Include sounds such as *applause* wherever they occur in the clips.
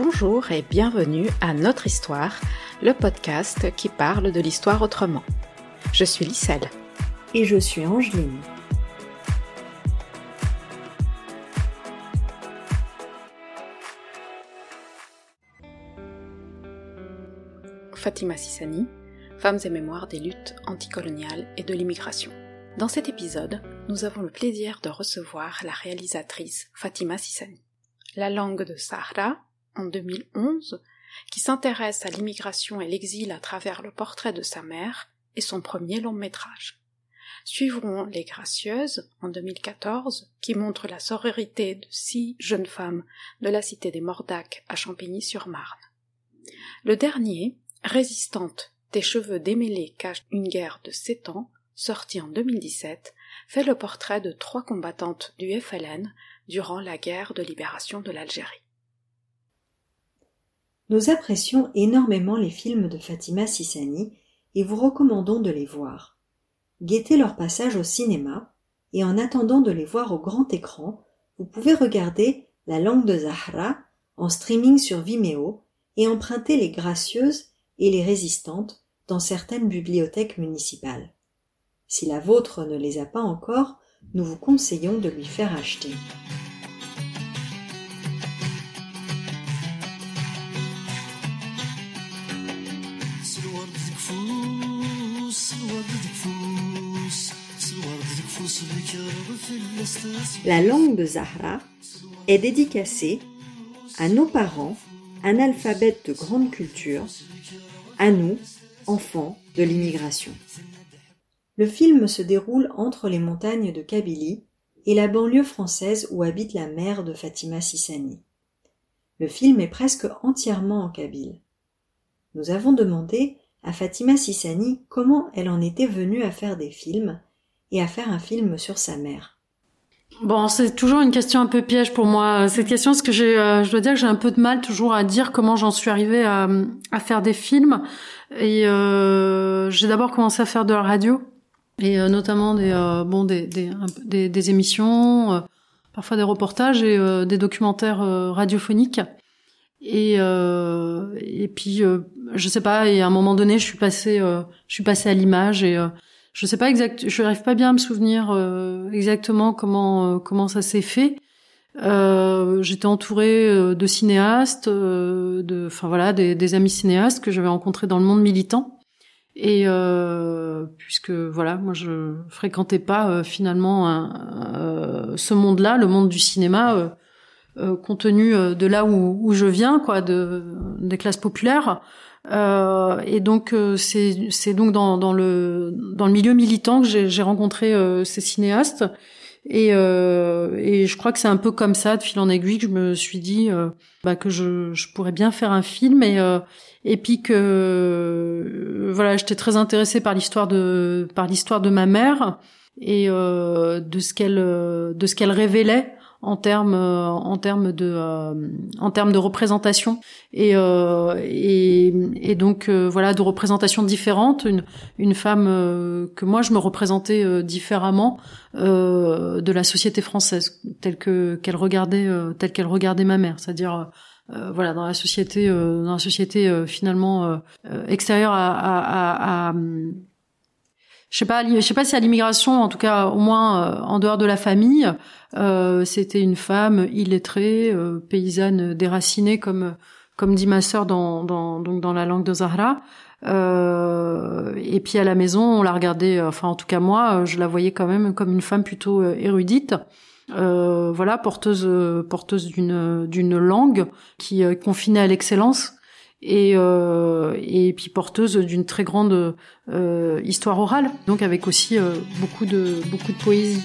Bonjour et bienvenue à Notre Histoire, le podcast qui parle de l'histoire autrement. Je suis Lisselle. Et je suis Angeline. Fatima Sissani, Femmes et mémoires des luttes anticoloniales et de l'immigration. Dans cet épisode, nous avons le plaisir de recevoir la réalisatrice Fatima Sissani. La langue de Sahara, en 2011, qui s'intéresse à l'immigration et l'exil à travers le portrait de sa mère, et son premier long métrage. Suivront Les Gracieuses, en 2014, qui montre la sororité de six jeunes femmes de la cité des Mordacs à Champigny-sur-Marne. Le dernier, Résistante, tes cheveux démêlés cachent une guerre de sept ans, sorti en 2017, fait le portrait de trois combattantes du FLN durant la guerre de libération de l'Algérie. Nous apprécions énormément les films de Fatima Sissani et vous recommandons de les voir. Guettez leur passage au cinéma et en attendant de les voir au grand écran, vous pouvez regarder La langue de Zahra en streaming sur Vimeo et emprunter Les Gracieuses et Les Résistantes dans certaines bibliothèques municipales. Si la vôtre ne les a pas encore, nous vous conseillons de lui faire acheter. La langue de Zahra est dédicacée à nos parents, analphabètes de grande culture, à nous, enfants de l'immigration. Le film se déroule entre les montagnes de Kabylie et la banlieue française où habite la mère de Fatima Sissani. Le film est presque entièrement en kabyle. Nous avons demandé à Fatima Sissani comment elle en était venue à faire des films et à faire un film sur sa mère? Bon, c'est toujours une question un peu piège pour moi. Cette question, parce que j'ai, euh, je dois dire que j'ai un peu de mal toujours à dire comment j'en suis arrivée à, à faire des films. Et euh, j'ai d'abord commencé à faire de la radio et euh, notamment des euh, bon des des, des, des émissions, euh, parfois des reportages et des documentaires radiophoniques. Et et puis je sais pas. Et à un moment donné, je suis passée je suis passée à l'image et je sais pas exact. Je n'arrive pas bien à me souvenir exactement comment comment ça s'est fait. Euh, j'étais entourée de cinéastes, de, enfin voilà, des, des, amis cinéastes que j'avais rencontrés dans le monde militant. Et euh, puisque voilà, moi je fréquentais pas euh, finalement euh, ce monde-là, le monde du cinéma, euh, compte tenu de là où, où, je viens, quoi, de des classes populaires. Et donc c'est c'est donc dans, dans le dans le milieu militant que j'ai rencontré ces cinéastes. Et, et je crois que c'est un peu comme ça, de fil en aiguille, que je me suis dit bah, que je, je pourrais bien faire un film. Et et puis que euh, voilà, j'étais très intéressée par l'histoire de par l'histoire de ma mère et euh, de ce qu'elle de ce qu'elle révélait en termes en termes de euh, en termes de représentation. Et euh, et, et, donc euh, voilà de représentations différentes. Une une femme que moi je me représentais différemment de la société française telle que qu'elle regardait telle qu'elle regardait ma mère. C'est-à-dire euh, voilà dans la société euh, dans la société euh, finalement extérieure à, à, à, je sais pas je sais pas si à l'immigration en tout cas au moins en dehors de la famille c'était une femme illettrée paysanne déracinée comme comme dit ma sœur dans, dans donc dans la langue de Zahra. Et puis à la maison on la regardait enfin en tout cas moi je la voyais quand même comme une femme plutôt érudite. Euh, voilà, porteuse porteuse d'une d'une langue qui confinée à l'excellence et euh, et puis porteuse d'une très grande euh, histoire orale, donc avec aussi euh, beaucoup de beaucoup de poésie.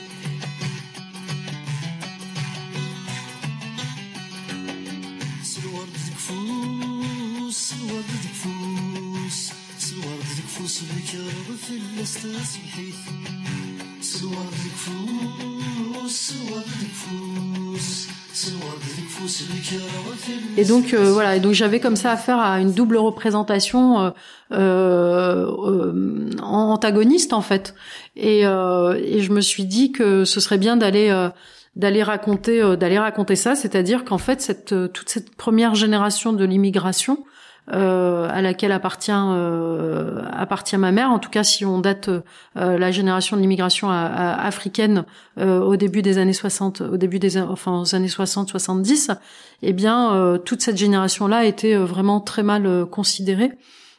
Et donc euh, voilà, et donc j'avais comme ça affaire à une double représentation euh, euh, antagoniste en fait, et, et je me suis dit que ce serait bien d'aller d'aller raconter d'aller raconter ça, c'est-à-dire qu'en fait cette toute cette première génération de l'immigration euh, à laquelle appartient euh, appartient ma mère. En tout cas, si on date euh, la génération de l'immigration africaine au début des années 60, au début des enfin aux années 60-70, eh bien toute cette génération-là été vraiment très mal considérée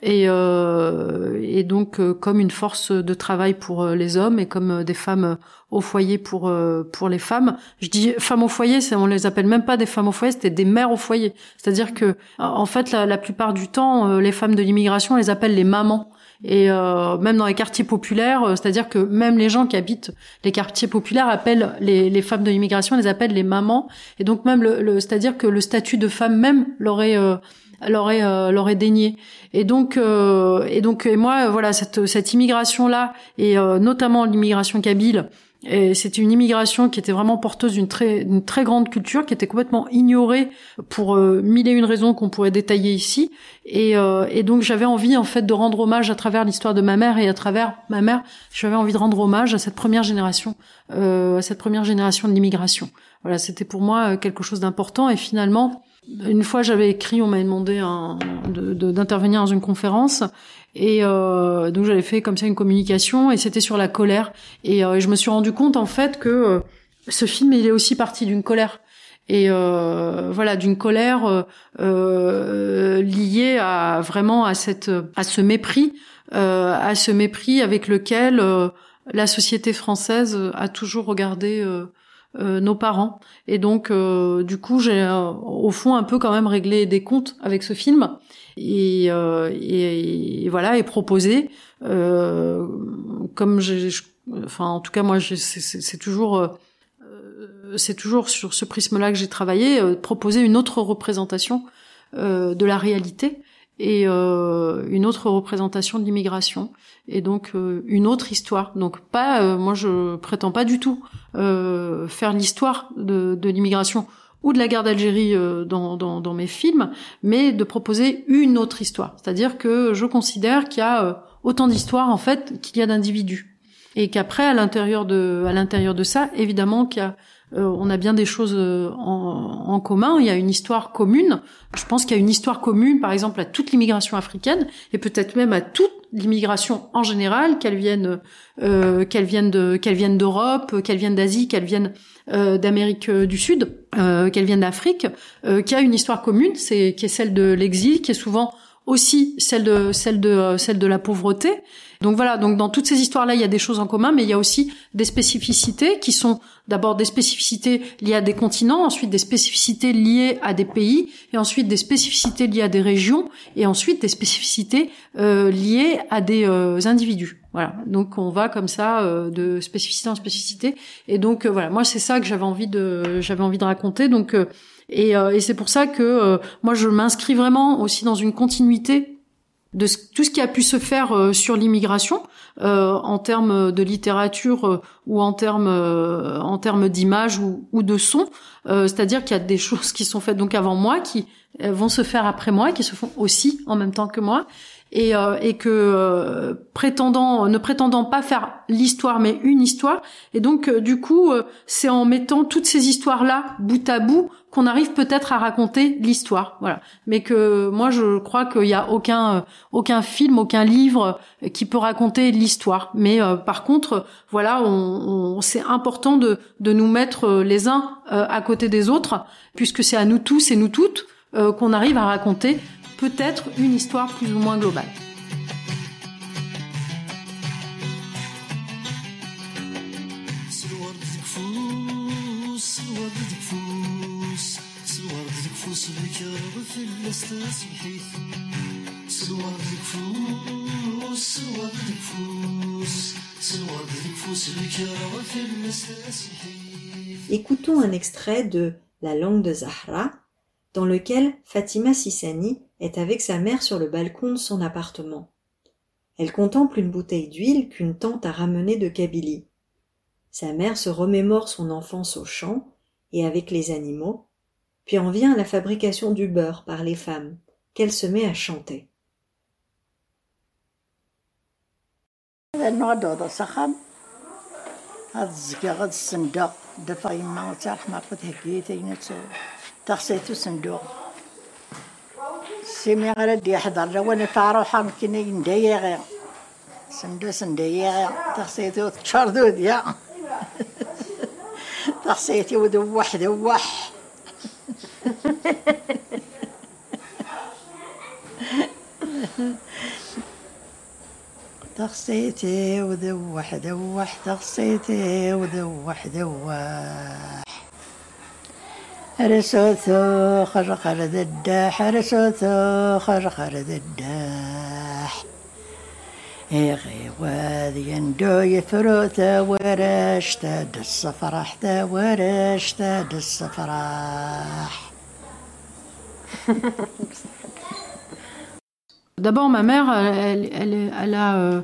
et, euh, et donc euh, comme une force de travail pour euh, les hommes et comme euh, des femmes au foyer pour pour les femmes. Je dis femmes au foyer, on les appelle même pas des femmes au foyer, c'était des mères au foyer. C'est-à-dire que en fait la, la plupart du temps, les femmes de l'immigration, on les appelle les mamans. Et euh, même dans les quartiers populaires, c'est-à-dire que même les gens qui habitent les quartiers populaires appellent les, les femmes de l'immigration, les appellent les mamans. Et donc même le, le c'est-à-dire que le statut de femme même l'aurait euh, l'aurait euh, l'aurait dénié. Et donc euh, et donc et moi voilà cette cette immigration là et euh, notamment l'immigration kabyle et c'était une immigration qui était vraiment porteuse d'une très, une très grande culture, qui était complètement ignorée pour mille et une raisons qu'on pourrait détailler ici. Et, et donc j'avais envie en fait de rendre hommage à travers l'histoire de ma mère et à travers ma mère, j'avais envie de rendre hommage à cette première génération, à cette première génération de l'immigration. Voilà, c'était pour moi quelque chose d'important. Et finalement, une fois, j'avais écrit, on m'avait demandé d'intervenir dans une conférence, et euh, donc j'avais fait comme ça une communication, et c'était sur la colère. Et euh, je me suis rendu compte en fait que euh, ce film, il est aussi parti d'une colère. Et euh, voilà, d'une colère liée à vraiment à cette, à ce mépris, à ce mépris avec lequel la société française a toujours regardé euh, nos parents. Et donc, euh, du coup, j'ai euh, au fond un peu quand même réglé des comptes avec ce film et, et, voilà et proposé comme j'ai, enfin en tout cas moi c'est toujours c'est toujours sur ce prisme-là que j'ai travaillé, proposer une autre représentation de la réalité et euh, une autre représentation de l'immigration et donc euh, une autre histoire. Donc pas, euh, moi je prétends pas du tout faire l'histoire de, de l'immigration ou de la guerre d'Algérie dans, dans, dans, mes films, mais de proposer une autre histoire. C'est-à-dire que je considère qu'il y a autant d'histoires en fait qu'il y a d'individus et qu'après à l'intérieur de à l'intérieur de ça, évidemment qu'il y a euh, on a bien des choses euh, en, commun. Il y a une histoire commune. Je pense qu'il y a une histoire commune, par exemple, à toute l'immigration africaine et peut-être même à toute l'immigration en général, qu'elle vienne, euh, qu'elle vienne de, qu'elle vienne d'Europe, qu'elle vienne d'Asie, qu'elle vienne d'Amérique du Sud, qu'elle vienne d'Afrique, qui a une histoire commune, c'est qui est celle de l'exil, qui est souvent aussi celle de celle de celle de la pauvreté. Donc voilà, donc dans toutes ces histoires-là, il y a des choses en commun, mais il y a aussi des spécificités qui sont d'abord des spécificités liées à des continents, ensuite des spécificités liées à des pays, et ensuite des spécificités liées à des régions, et ensuite des spécificités euh, liées à des euh, individus. Voilà, donc on va comme ça euh, de spécificité en spécificité, et donc voilà, moi c'est ça que j'avais envie de j'avais envie de raconter, donc et, et c'est pour ça que moi je m'inscris vraiment aussi dans une continuité de tout ce qui a pu se faire euh, sur l'immigration euh, en termes de littérature euh, ou en termes en termes d'image ou, ou, de son. C'est-à-dire qu'il y a des choses qui sont faites donc avant moi qui vont se faire après moi qui se font aussi en même temps que moi et, euh, et que euh, prétendant ne prétendant pas faire l'histoire mais une histoire. Et donc euh, du coup c'est en mettant toutes ces histoires là bout à bout qu'on arrive peut-être à raconter l'histoire voilà. Mais que moi je crois qu'il y a aucun aucun film aucun livre qui peut raconter l'histoire. Mais par contre voilà on, on c'est important de de nous mettre les uns à côté des autres puisque c'est à nous tous et nous toutes qu'on arrive à raconter peut-être une histoire plus ou moins globale. Écoutons un extrait de La langue de Zahra, dans lequel Fatima Sissani est avec sa mère sur le balcon de son appartement. Elle contemple une bouteille d'huile qu'une tante a ramenée de Kabylie. Sa mère se remémore son enfance au champ et avec les animaux, puis en vient la fabrication du beurre par les femmes, qu'elle se met à chanter. هاد الزكا غاد الصندوق دفع يما تاع الحمار تهكيتين تغسيتو صندوق سيمي دي يحضر لوان فاروحة مكين ينديغي سندو سنديغي. تخصيتو وتشردو ديا تخصيتي ودوح دوح. تخصيتي ودوح دوح. تخصيتي ودوح دوح. رسوثو خرخر ذداح رسوثو خرخر ذداح إغي وذي يندو يفروتا ورشتا دس فرحتا ورشتا دس فرح D'abord, ma mère, elle, elle, elle a, euh,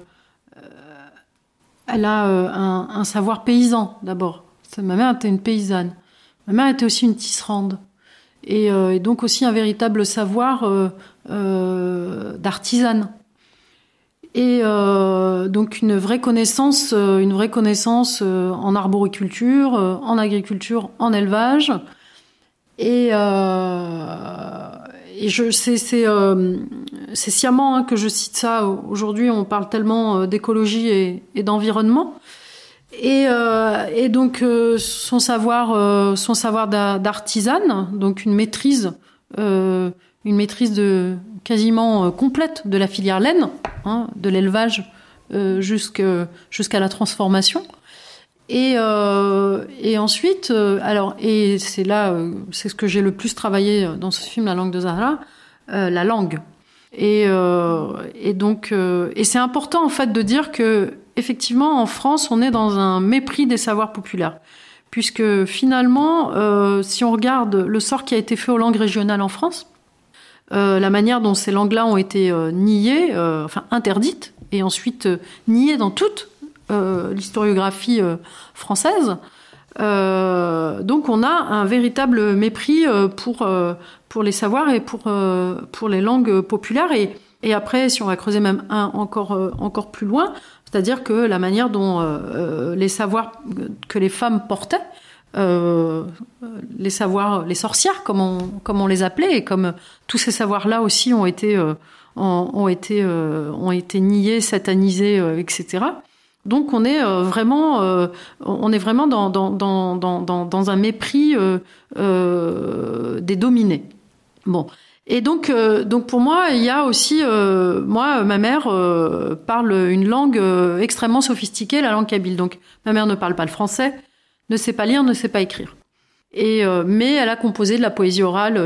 elle a euh, un, un, savoir paysan, d'abord. Ma mère était une paysanne. Ma mère était aussi une tisserande. Et, euh, donc aussi un véritable savoir euh, d'artisane. Et donc une vraie connaissance, en arboriculture, en agriculture, en élevage. Et je c'est c'est euh, sciemment hein, que je cite ça aujourd'hui on parle tellement euh, d'écologie et d'environnement et, euh, et donc euh, son savoir euh, son savoir d'artisane donc une maîtrise une maîtrise de quasiment complète de la filière laine hein, de l'élevage jusqu'à jusqu'à la transformation et, euh, et ensuite, euh, alors, et c'est là, euh, c'est ce que j'ai le plus travaillé dans ce film, La langue de Zahra, la langue. Et, et donc, et c'est important en fait de dire que effectivement, en France, on est dans un mépris des savoirs populaires, puisque finalement, si on regarde le sort qui a été fait aux langues régionales en France, la manière dont ces langues-là ont été niées, enfin interdites, et ensuite niées dans toutes euh, l'historiographie euh, française. Euh, donc on a un véritable mépris pour pour les savoirs et pour pour les langues populaires et et après si on va creuser même un encore encore plus loin, c'est-à-dire que la manière dont les savoirs que les femmes portaient euh, les savoirs, les sorcières, comme on, comme on les appelait, et comme tous ces savoirs-là aussi ont été, euh, ont, ont, été, euh, ont été niés, satanisés, etc. Donc on est euh, vraiment, euh, on est vraiment dans, dans, dans, dans, dans un mépris euh, des dominés. Bon. Et donc, donc pour moi, il y a aussi, moi, ma mère parle une langue extrêmement sophistiquée, la langue kabyle. Donc ma mère ne parle pas le français, ne sait pas lire, ne sait pas écrire. Et mais elle a composé de la poésie orale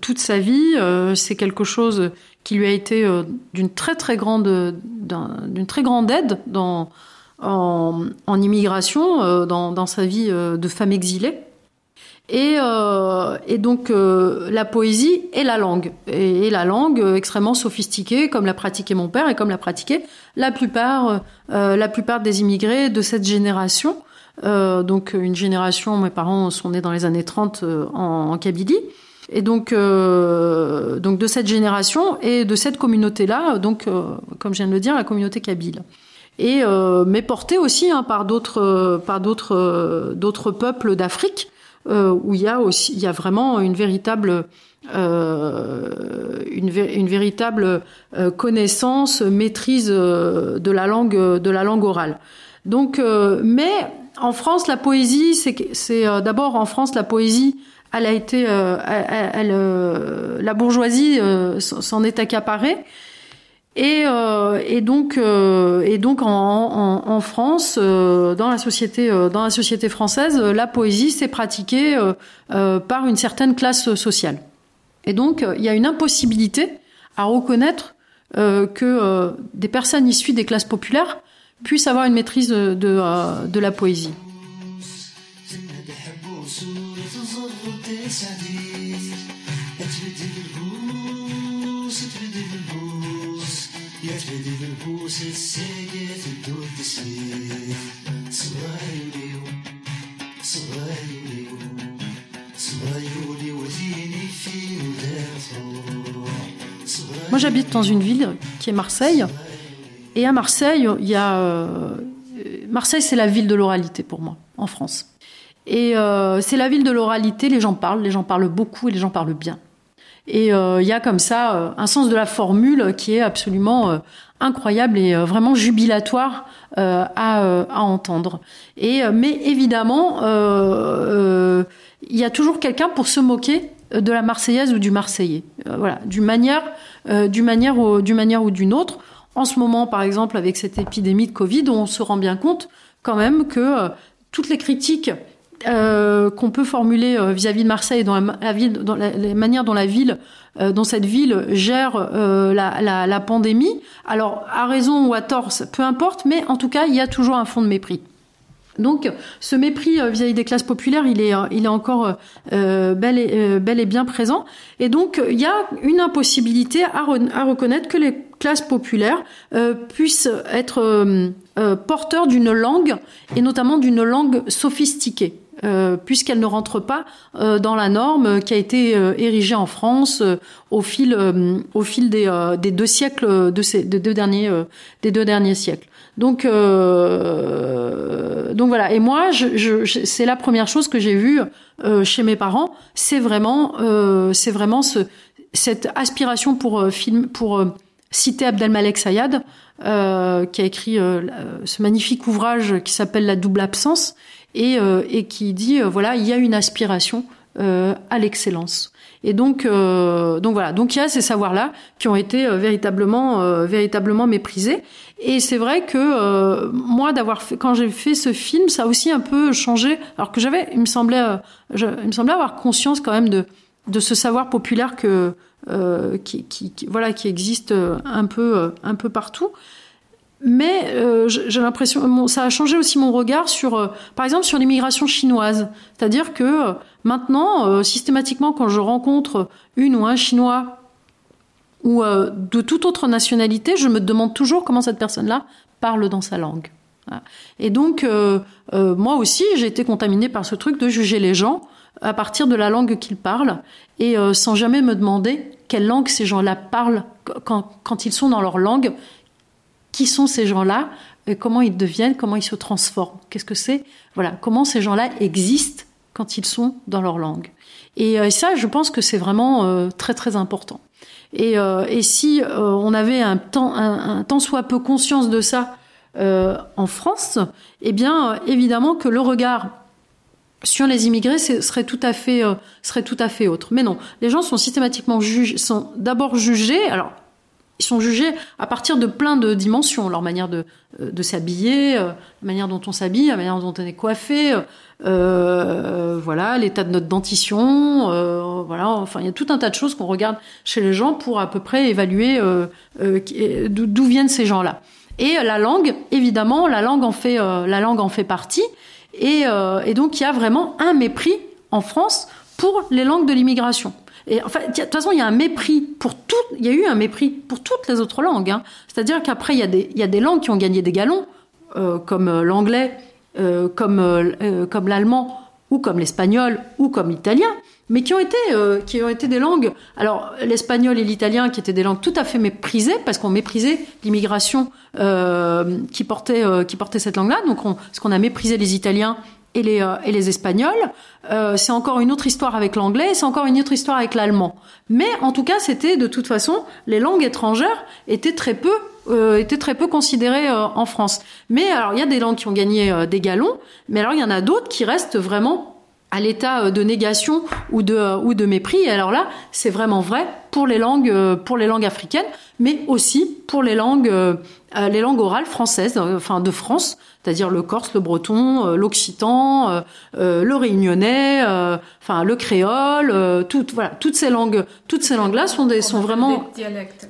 toute sa vie. c'est quelque chose qui lui a été euh, d'une très très grande d'une très grande aide dans en, en immigration euh, dans, dans, sa vie euh, de femme exilée. Et, et donc la poésie et la langue. Et, la langue extrêmement sophistiquée comme l'a pratiqué mon père et comme l'a pratiqué la plupart la plupart des immigrés de cette génération. Donc une génération mes parents sont nés dans les années 30 en, en Kabylie. Et donc, euh, donc de cette génération et de cette communauté-là, donc euh, comme je viens de le dire, la communauté kabyle. Et euh, mais portée aussi hein, par d'autres par d'autres euh, d'autres peuples d'Afrique. euh, où il y a aussi il y a vraiment une véritable une, une, véritable connaissance maîtrise de la langue de la langue orale. Donc mais en France la poésie c'est c'est d'abord en France la poésie elle a été, euh, elle, euh, la bourgeoisie euh, s'en est accaparée. Et, et, donc, et donc en, France, dans la société, dans la société française, la poésie s'est pratiquée par une certaine classe sociale. Et donc, il y a une impossibilité à reconnaître que des personnes issues des classes populaires puissent avoir une maîtrise de la poésie. Moi j'habite dans une ville qui est Marseille. Et à Marseille, il y a... Euh, Marseille, c'est la ville de l'oralité pour moi en France. Et euh, c'est la ville de l'oralité. Les gens parlent, les gens parlent beaucoup et les gens parlent bien. Et il y a comme ça un sens de la formule qui est absolument incroyable et vraiment jubilatoire à, entendre. Et mais évidemment, il y a toujours quelqu'un pour se moquer de la Marseillaise ou du Marseillais. voilà, d'une manière, d'une manière ou d'une manière ou d'une autre. En ce moment, par exemple, avec cette épidémie de Covid, on se rend bien compte quand même que euh, toutes les critiques euh, qu'on peut formuler euh, vis-à-vis de Marseille dans la, ville, dans la, manière dont la ville, dans cette ville gère la, la, pandémie. Alors à raison ou à tort, peu importe, mais en tout cas, il y a toujours un fond de mépris. Donc, ce mépris euh, vis-à-vis des classes populaires, il est, euh, encore euh, bel et bien présent. Et donc, il y a une impossibilité à, reconnaître que les classes populaires puissent être porteurs d'une langue, et notamment d'une langue sophistiquée. Puisqu'elle ne rentre pas dans la norme qui a été érigée en France au fil, au fil des, des, deux siècles, de ces, des, deux derniers, des deux derniers siècles. Donc, euh, donc voilà. Et moi, je, je, c'est la première chose que j'ai vue euh, chez mes parents. C'est vraiment, euh, c'est vraiment ce, cette aspiration pour euh, film, pour euh, citer Abdelmalek Sayad, qui a écrit ce magnifique ouvrage qui s'appelle La double absence et, et qui dit voilà, il y a une aspiration à l'excellence. Et donc, euh, donc voilà. Donc il y a ces savoirs-là qui ont été euh, véritablement, euh, véritablement méprisés. Et c'est vrai que moi, d'avoir fait, quand j'ai fait ce film, ça a aussi un peu changé. Alors que j'avais, il me semblait, il me semblait avoir conscience quand même de de ce savoir populaire que qui, qui, qui, voilà qui existe un peu un peu partout mais euh, j'ai l'impression, ça a changé aussi mon regard sur, euh, par exemple, sur l'immigration chinoise. C'est-à-dire que euh, maintenant, systématiquement, quand je rencontre une ou un Chinois ou de toute autre nationalité, je me demande toujours comment cette personne-là parle dans sa langue. Et donc, moi aussi, j'ai été contaminée par ce truc de juger les gens à partir de la langue qu'ils parlent et sans jamais me demander quelle langue ces gens-là parlent quand, quand ils sont dans leur langue qui sont ces gens-là, comment ils deviennent, comment ils se transforment, qu'est-ce que c'est, voilà, comment ces gens-là existent quand ils sont dans leur langue. Et euh, ça, je pense que c'est vraiment euh, très très important. Et, euh, si on avait un temps, un, tant soit peu conscience de ça en France, eh bien, évidemment que le regard sur les immigrés serait tout à fait serait tout à fait autre. Mais non, les gens sont systématiquement jugés, sont d'abord jugés. Alors ils sont jugés à partir de plein de dimensions, leur manière de, euh, s'habiller, euh, la manière dont on s'habille, la manière dont on est coiffé, euh, voilà, l'état de notre dentition, voilà, enfin il y a tout un tas de choses qu'on regarde chez les gens pour à peu près évaluer d'où viennent ces gens-là. Et la langue, évidemment, la langue en fait, la langue en fait partie, et, et donc il y a vraiment un mépris en France pour les langues de l'immigration. Et enfin, de toute façon, il y a un mépris pour. Il y a eu un mépris pour toutes les autres langues. Hein. C'est-à-dire qu'après, il y a des, langues qui ont gagné des galons, euh, comme euh, l'anglais, euh, comme l'allemand, ou comme l'espagnol, ou comme l'italien, mais qui ont été des langues. Alors, l'espagnol et l'italien, qui étaient des langues tout à fait méprisées, parce qu'on méprisait l'immigration qui portait qui portait cette langue-là. Donc, on, parce qu'on a méprisé les Italiens et les, euh, et les Espagnols. Euh, c'est encore une autre histoire avec l'anglais, c'est encore une autre histoire avec l'allemand. Mais en tout cas, c'était de toute façon, les langues étrangères étaient très peu euh, étaient très peu considérées euh, en France. Mais alors, il y a des langues qui ont gagné des galons, mais alors il y en a d'autres qui restent vraiment à l'état de négation ou de ou de mépris. Et alors là, c'est vraiment vrai pour les langues pour les langues africaines, mais aussi pour les langues les langues orales françaises, enfin de France c'est-à-dire le corse, le breton, euh, l'occitan, euh, euh, le réunionnais, enfin le créole, toutes voilà, toutes ces langues, toutes ces langues-là sont des sont vraiment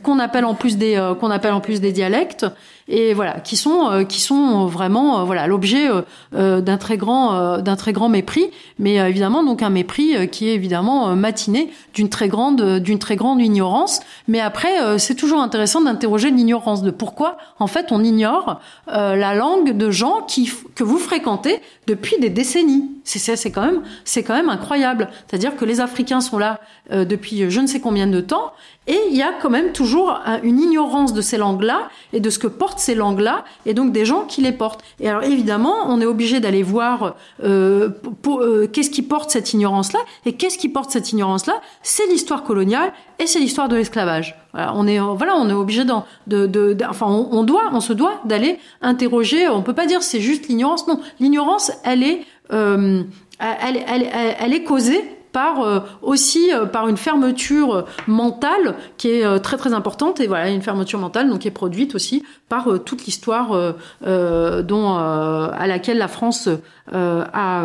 qu'on appelle en plus des qu'on appelle en plus des dialectes et voilà, qui sont qui sont vraiment voilà l'objet d'un très grand d'un très grand mépris, mais évidemment donc un mépris qui est évidemment matiné d'une très grande d'une très grande grande ignorance, mais après, euh, c'est toujours intéressant d'interroger l'ignorance de pourquoi, en fait, on ignore euh, la langue de gens qui que vous fréquentez depuis des décennies. C'est c'est quand même c'est quand même incroyable. C'est-à-dire que les Africains sont là euh, depuis je ne sais combien de temps et il y a quand même toujours une ignorance de ces langues-là et de ce que portent ces langues-là, et donc des gens qui les portent. Et alors évidemment, on est obligé d'aller voir euh, euh, qu'est-ce qui porte cette ignorance-là, et qu'est-ce qui porte cette ignorance-là? C'est l'histoire coloniale et c'est l'histoire de l'esclavage. Voilà, on est voilà, on est obligé de, de, enfin, on, doit, on se doit d'aller interroger. On peut pas dire c'est juste l'ignorance. Non, l'ignorance, elle est euh, elle, elle, elle, est causée par euh, aussi euh, par une fermeture mentale qui est euh, très très importante et voilà une fermeture mentale donc qui est produite aussi par toute l'histoire dont à laquelle la France a,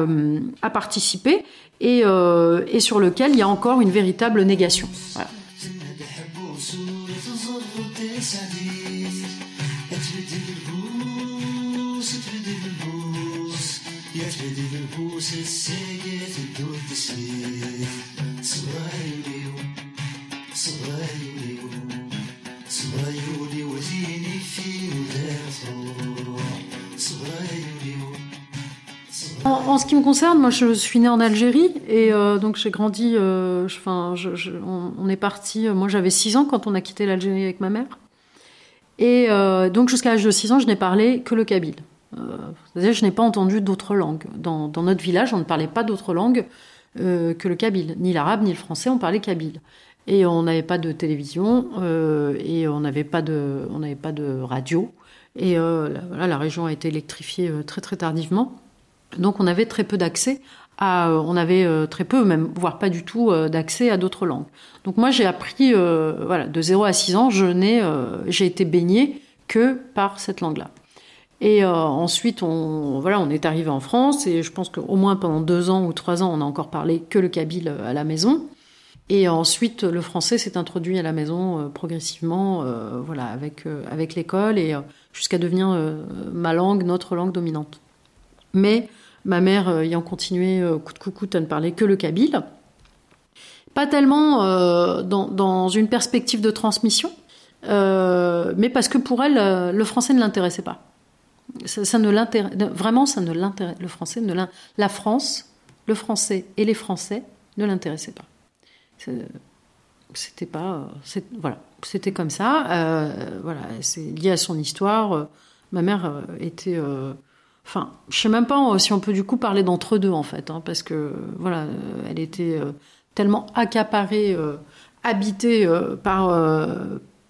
a participé et, et sur lequel il y a encore une véritable négation. Voilà. En, ce qui me concerne, moi je suis née en Algérie et euh, donc j'ai grandi. Euh, enfin, on, est parti. Euh, moi j'avais 6 ans quand on a quitté l'Algérie avec ma mère. Et donc jusqu'à l'âge de 6 ans, je n'ai parlé que le kabyle. C'est-à-dire je n'ai pas entendu d'autres langues. Dans, notre village, on ne parlait pas d'autres langues que le kabyle. Ni l'arabe, ni le français, on parlait kabyle. Et on n'avait pas de télévision et on n'avait pas, de, pas de radio. Et voilà, la région a été électrifiée très très tardivement. Donc on avait très peu d'accès à, on avait euh, très peu, même voire pas du tout, euh, d'accès à d'autres langues. Donc moi j'ai appris, euh, voilà, de 0 à 6 ans, je n'ai, j'ai été baignée que par cette langue-là. Et ensuite, on, voilà, on est arrivé en France et je pense qu'au moins pendant deux ans ou trois ans, on a encore parlé que le kabyle à la maison. Et ensuite, le français s'est introduit à la maison progressivement, voilà, avec avec l'école et jusqu'à devenir ma langue, notre langue dominante. Mais ma mère euh, ayant continué euh, coup de coucou à ne parler que le kabyle. Pas tellement euh, dans, une perspective de transmission, mais parce que pour elle, le français ne l'intéressait pas. Ça, ne l'intéresse vraiment, ça ne l'intéresse. Le français ne la France, le français et les Français ne l'intéressaient pas. C'était pas, voilà, c'était comme ça. voilà, c'est lié à son histoire. Ma mère était Enfin, je sais même pas si on peut du coup parler d'entre deux en fait, hein, parce que voilà, elle était euh, tellement accaparée, euh, habitée euh, par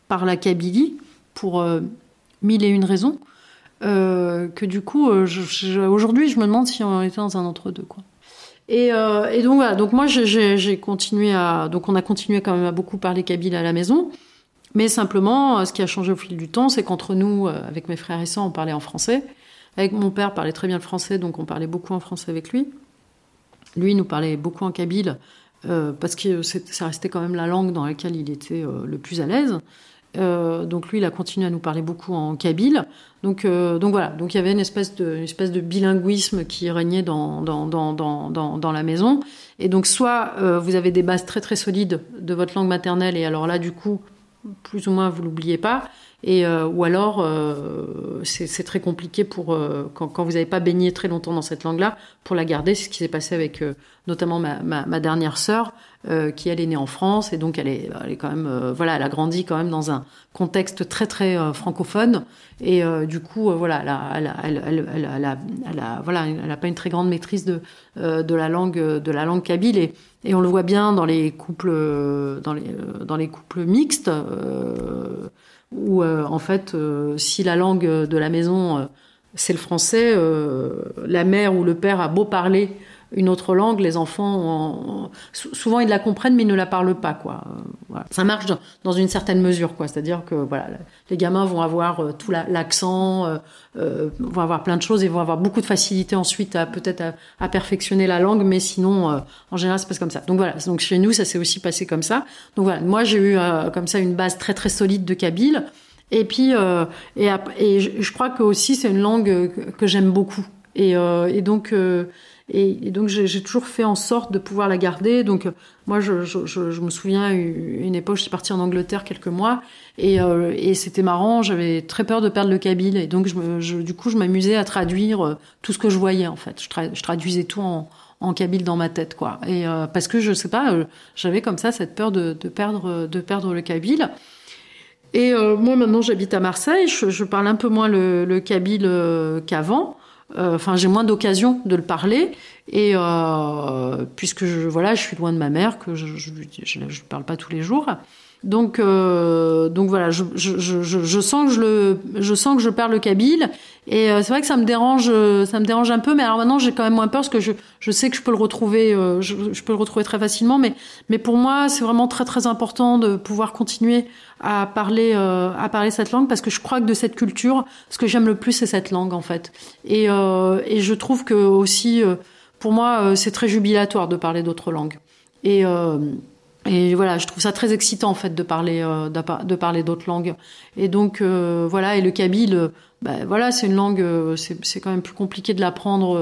par la Kabylie pour mille et une raisons, que du coup, aujourd'hui, je me demande si on était dans un entre deux quoi. Et, donc voilà, donc moi j'ai continué à, donc on a continué quand même à beaucoup parler kabyle à la maison. Mais simplement, ce qui a changé au fil du temps, c'est qu'entre nous, avec mes frères et sœurs, on parlait en français. Mon père, parlait très bien le français, donc on parlait beaucoup en français avec lui. Lui nous parlait beaucoup en kabyle, euh, parce que ça restait quand même la langue dans laquelle il était euh, le plus à l'aise. Euh, donc lui, il a continué à nous parler beaucoup en kabyle. Donc, voilà, donc il y avait une espèce de, bilinguisme qui régnait dans la maison. Et donc soit vous avez des bases très très solides de votre langue maternelle, et alors là, du coup, plus ou moins, vous l'oubliez pas. Et, euh, ou alors, euh, c'est très compliqué pour euh, quand, quand, vous n'avez pas baigné très longtemps dans cette langue-là, pour la garder. C'est ce qui s'est passé avec notamment ma, ma, ma dernière sœur, qui elle est née en France et donc elle est, elle est quand même, voilà, elle a grandi quand même dans un contexte très très francophone. Et du coup, voilà, elle a, voilà, elle a pas une très grande maîtrise de de la langue de la langue kabyle et, et on le voit bien dans les couples dans les dans les couples mixtes où euh, en fait, euh, si la langue de la maison euh, c'est le français, la mère ou le père a beau parler une autre langue, les enfants, souvent ils la comprennent mais ils ne la parlent pas, quoi. Voilà. Ça marche dans, une certaine mesure, quoi. C'est-à-dire que voilà, les gamins vont avoir tout l'accent, euh, vont avoir plein de choses et vont avoir beaucoup de facilité ensuite à peut-être à, perfectionner la langue, mais sinon, en général, c'est pas comme ça. Donc voilà. Donc chez nous, ça s'est aussi passé comme ça. Donc voilà. Moi, j'ai eu comme ça une base très très solide de kabyle. Et puis, euh, et, je, crois que aussi c'est une langue que, j'aime beaucoup. Et, et donc, Et, donc j'ai toujours fait en sorte de pouvoir la garder. Donc moi, je, je, je, me souviens une époque, je suis partie en Angleterre quelques mois et, euh, et c'était marrant. J'avais très peur de perdre le kabyle et donc je, du coup, je m'amusais à traduire euh, tout ce que je voyais en fait. Je, traduisais tout en, en kabyle dans ma tête, quoi. Et euh, parce que je sais pas, j'avais comme ça cette peur de, de, perdre de perdre le kabyle. Et moi maintenant j'habite à Marseille, je, je, parle un peu moins le, le kabyle qu'avant. Euh, enfin, j'ai moins d'occasion de le parler. Et euh, puisque je, voilà, je suis loin de ma mère, que je ne parle pas tous les jours. Donc, euh, donc voilà, je, je, je, je, sens que je le, je sens que je perds le kabyle, et euh, c'est vrai que ça me dérange, ça me dérange un peu. Mais alors maintenant, j'ai quand même moins peur parce que je, je sais que je peux le retrouver, euh, je, peux le retrouver très facilement. Mais, mais pour moi, c'est vraiment très très important de pouvoir continuer à parler, euh, à parler cette langue parce que je crois que de cette culture, ce que j'aime le plus, c'est cette langue en fait. Et, et je trouve que aussi, pour moi, c'est très jubilatoire de parler d'autres langues. Et et voilà, je trouve ça très excitant en fait de parler euh, de parler d'autres langues. Et donc euh, voilà, et le kabyle, euh, bah, voilà, c'est une langue, c'est quand même plus compliqué de l'apprendre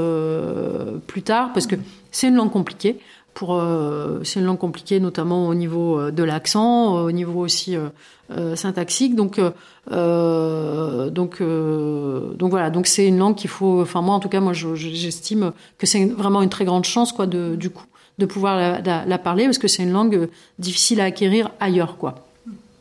plus tard parce que c'est une langue compliquée. Pour c'est une langue compliquée notamment au niveau de l'accent, au niveau aussi syntaxique. Donc donc donc voilà, donc c'est une langue qu'il faut. Enfin moi en tout cas, moi j'estime que c'est vraiment une très grande chance quoi de du coup de pouvoir la, la, parler parce que c'est une langue euh, difficile à acquérir ailleurs, quoi.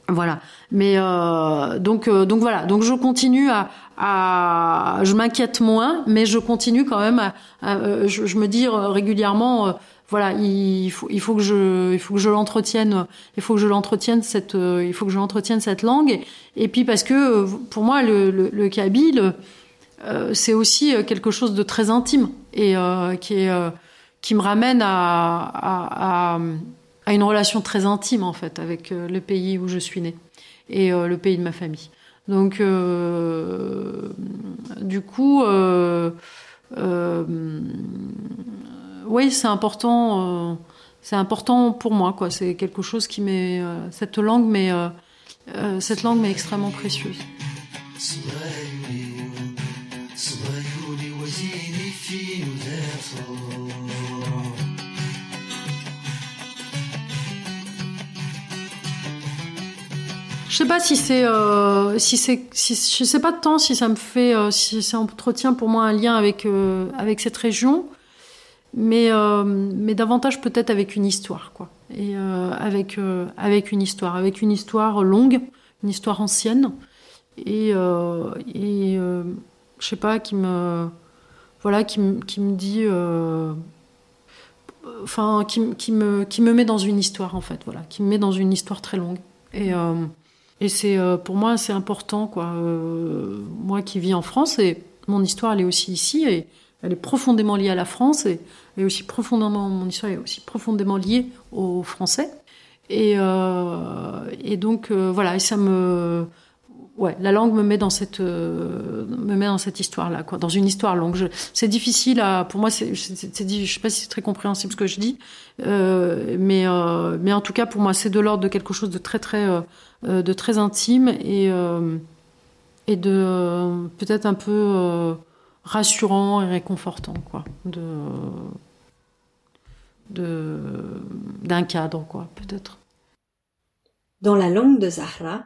Voilà. Mais euh, donc euh, donc voilà. Donc je continue à, à je m'inquiète moins, mais je continue quand même à, euh, je, je, me dis régulièrement. voilà, il faut, il faut que je, il faut que je l'entretienne, il faut que je l'entretienne cette, il faut que je l'entretienne cette langue. Et, puis parce que pour moi le, le, le kabyle, c'est aussi quelque chose de très intime et qui est qui me ramène à, à, une relation très intime en fait avec euh, le pays où je suis née et euh, le pays de ma famille. Donc, euh, du coup, oui, c'est important. c'est important pour moi, quoi. C'est quelque chose qui m'est cette langue, mais cette langue m'est extrêmement précieuse. Je sais pas si c'est, euh, si c'est, si, je sais pas temps si ça me fait, euh, si ça entretient pour moi un lien avec euh, avec cette région, mais euh, mais davantage peut-être avec une histoire, quoi. Et avec avec une histoire, avec une histoire longue, une histoire ancienne, et et je sais pas qui me, voilà, qui me qui me dit enfin qui, qui, me qui me met dans une histoire en fait voilà qui me met dans une histoire très longue et et c'est euh, pour moi c'est important quoi. Euh, moi qui vis en France et mon histoire elle est aussi ici et elle est profondément liée à la France et, et aussi profondément mon histoire est aussi profondément liée aux Français. Et, euh, et donc euh, voilà et ça me ouais, la langue me met dans cette euh, me met dans cette histoire là quoi, dans une histoire longue. C'est difficile à pour moi c'est je sais pas si c'est très compréhensible ce que je dis, euh, mais euh, mais en tout cas pour moi c'est de l'ordre de quelque chose de très très euh, euh de très intime et euh, et de peut-être un peu rassurant et réconfortant quoi de de d'un cadre quoi peut-être. Dans la langue de Zahra,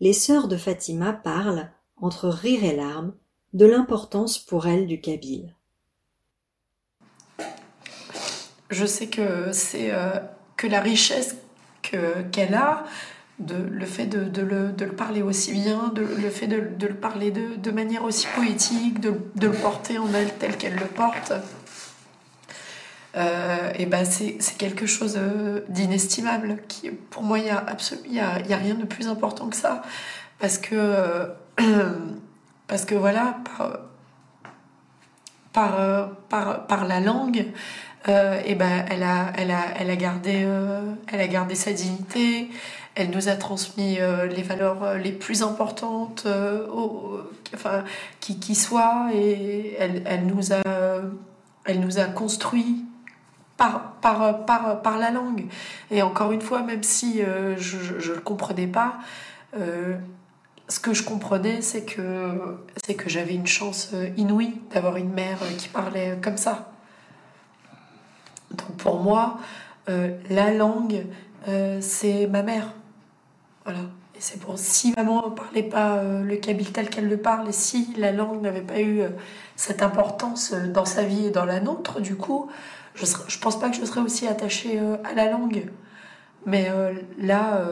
les sœurs de Fatima parlent, entre rire et larmes, de l'importance pour elles du kabyle. Je sais que c'est euh, que la richesse qu'elle a, le fait de, le, parler aussi bien, le fait de, le parler de, manière aussi poétique, de, le porter en elle tel qu'elle le porte, euh, et ben c'est quelque chose euh, d'inestimable. Qui, pour moi, il n'y a, y a, y a, rien de plus important que ça. Parce que, euh, *clears throat* parce que voilà, par, par, par, par la langue, et ben elle, a, elle, a, elle, a gardé, elle a gardé sa dignité, elle nous a transmis les valeurs les plus importantes enfin, qui, qui soient, et elle, elle, nous a, elle nous a construit par, par, par, par la langue. Et encore une fois, même si euh, je ne le comprenais pas, euh, ce que je comprenais, c'est que, que j'avais une chance euh, inouïe d'avoir une mère qui parlait comme ça. Donc pour moi, la langue, c'est ma mère. Voilà. Et c'est pour si maman ne parlait pas le kabyle tel qu'elle le parle, et si la langue n'avait pas eu cette importance dans sa vie et dans la nôtre, du coup, je ne pense pas que je serais aussi attachée à la langue. Mais là,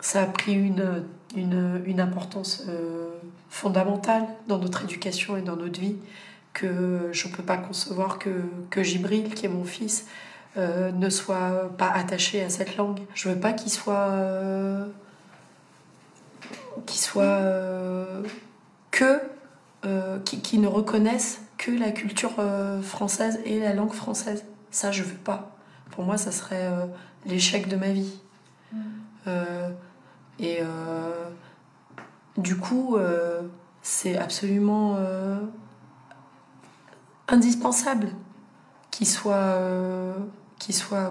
ça a pris une, une, importance euh, fondamentale dans notre éducation et dans notre vie que je ne peux pas concevoir que, que Gibril, qui est mon fils, euh, ne soit pas attaché à cette langue. Je veux pas qu'il soit euh, qu'il soit que qui, ne reconnaisse que la culture française et la langue française. Ça, je veux pas. Pour moi, ça serait l'échec de ma vie. Mm. Et euh, du coup, euh, c'est absolument euh, indispensable qu'il soit,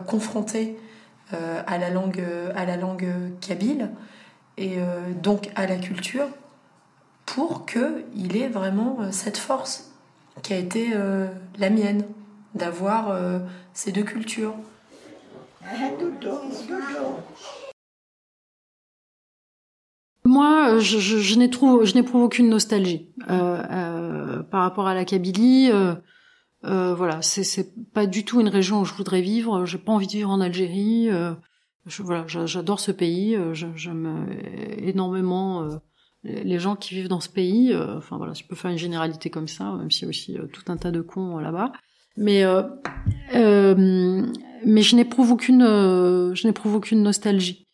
confronté à la langue, à la langue kabyle et donc à la culture pour qu'il ait vraiment cette force qui a été la mienne, d'avoir ces deux cultures. Moi, je, je, je n'éprouve aucune nostalgie euh, euh, par rapport à la Kabylie. Euh, euh voilà, c'est pas du tout une région où je voudrais vivre. J'ai pas envie de vivre en Algérie. Euh, voilà, j'adore ce pays. J'aime énormément les gens qui vivent dans ce pays. enfin voilà, je peux faire une généralité comme ça, même s'il y a aussi tout un tas de cons là-bas. Mais mais je n'éprouve aucune je n'éprouve aucune nostalgie.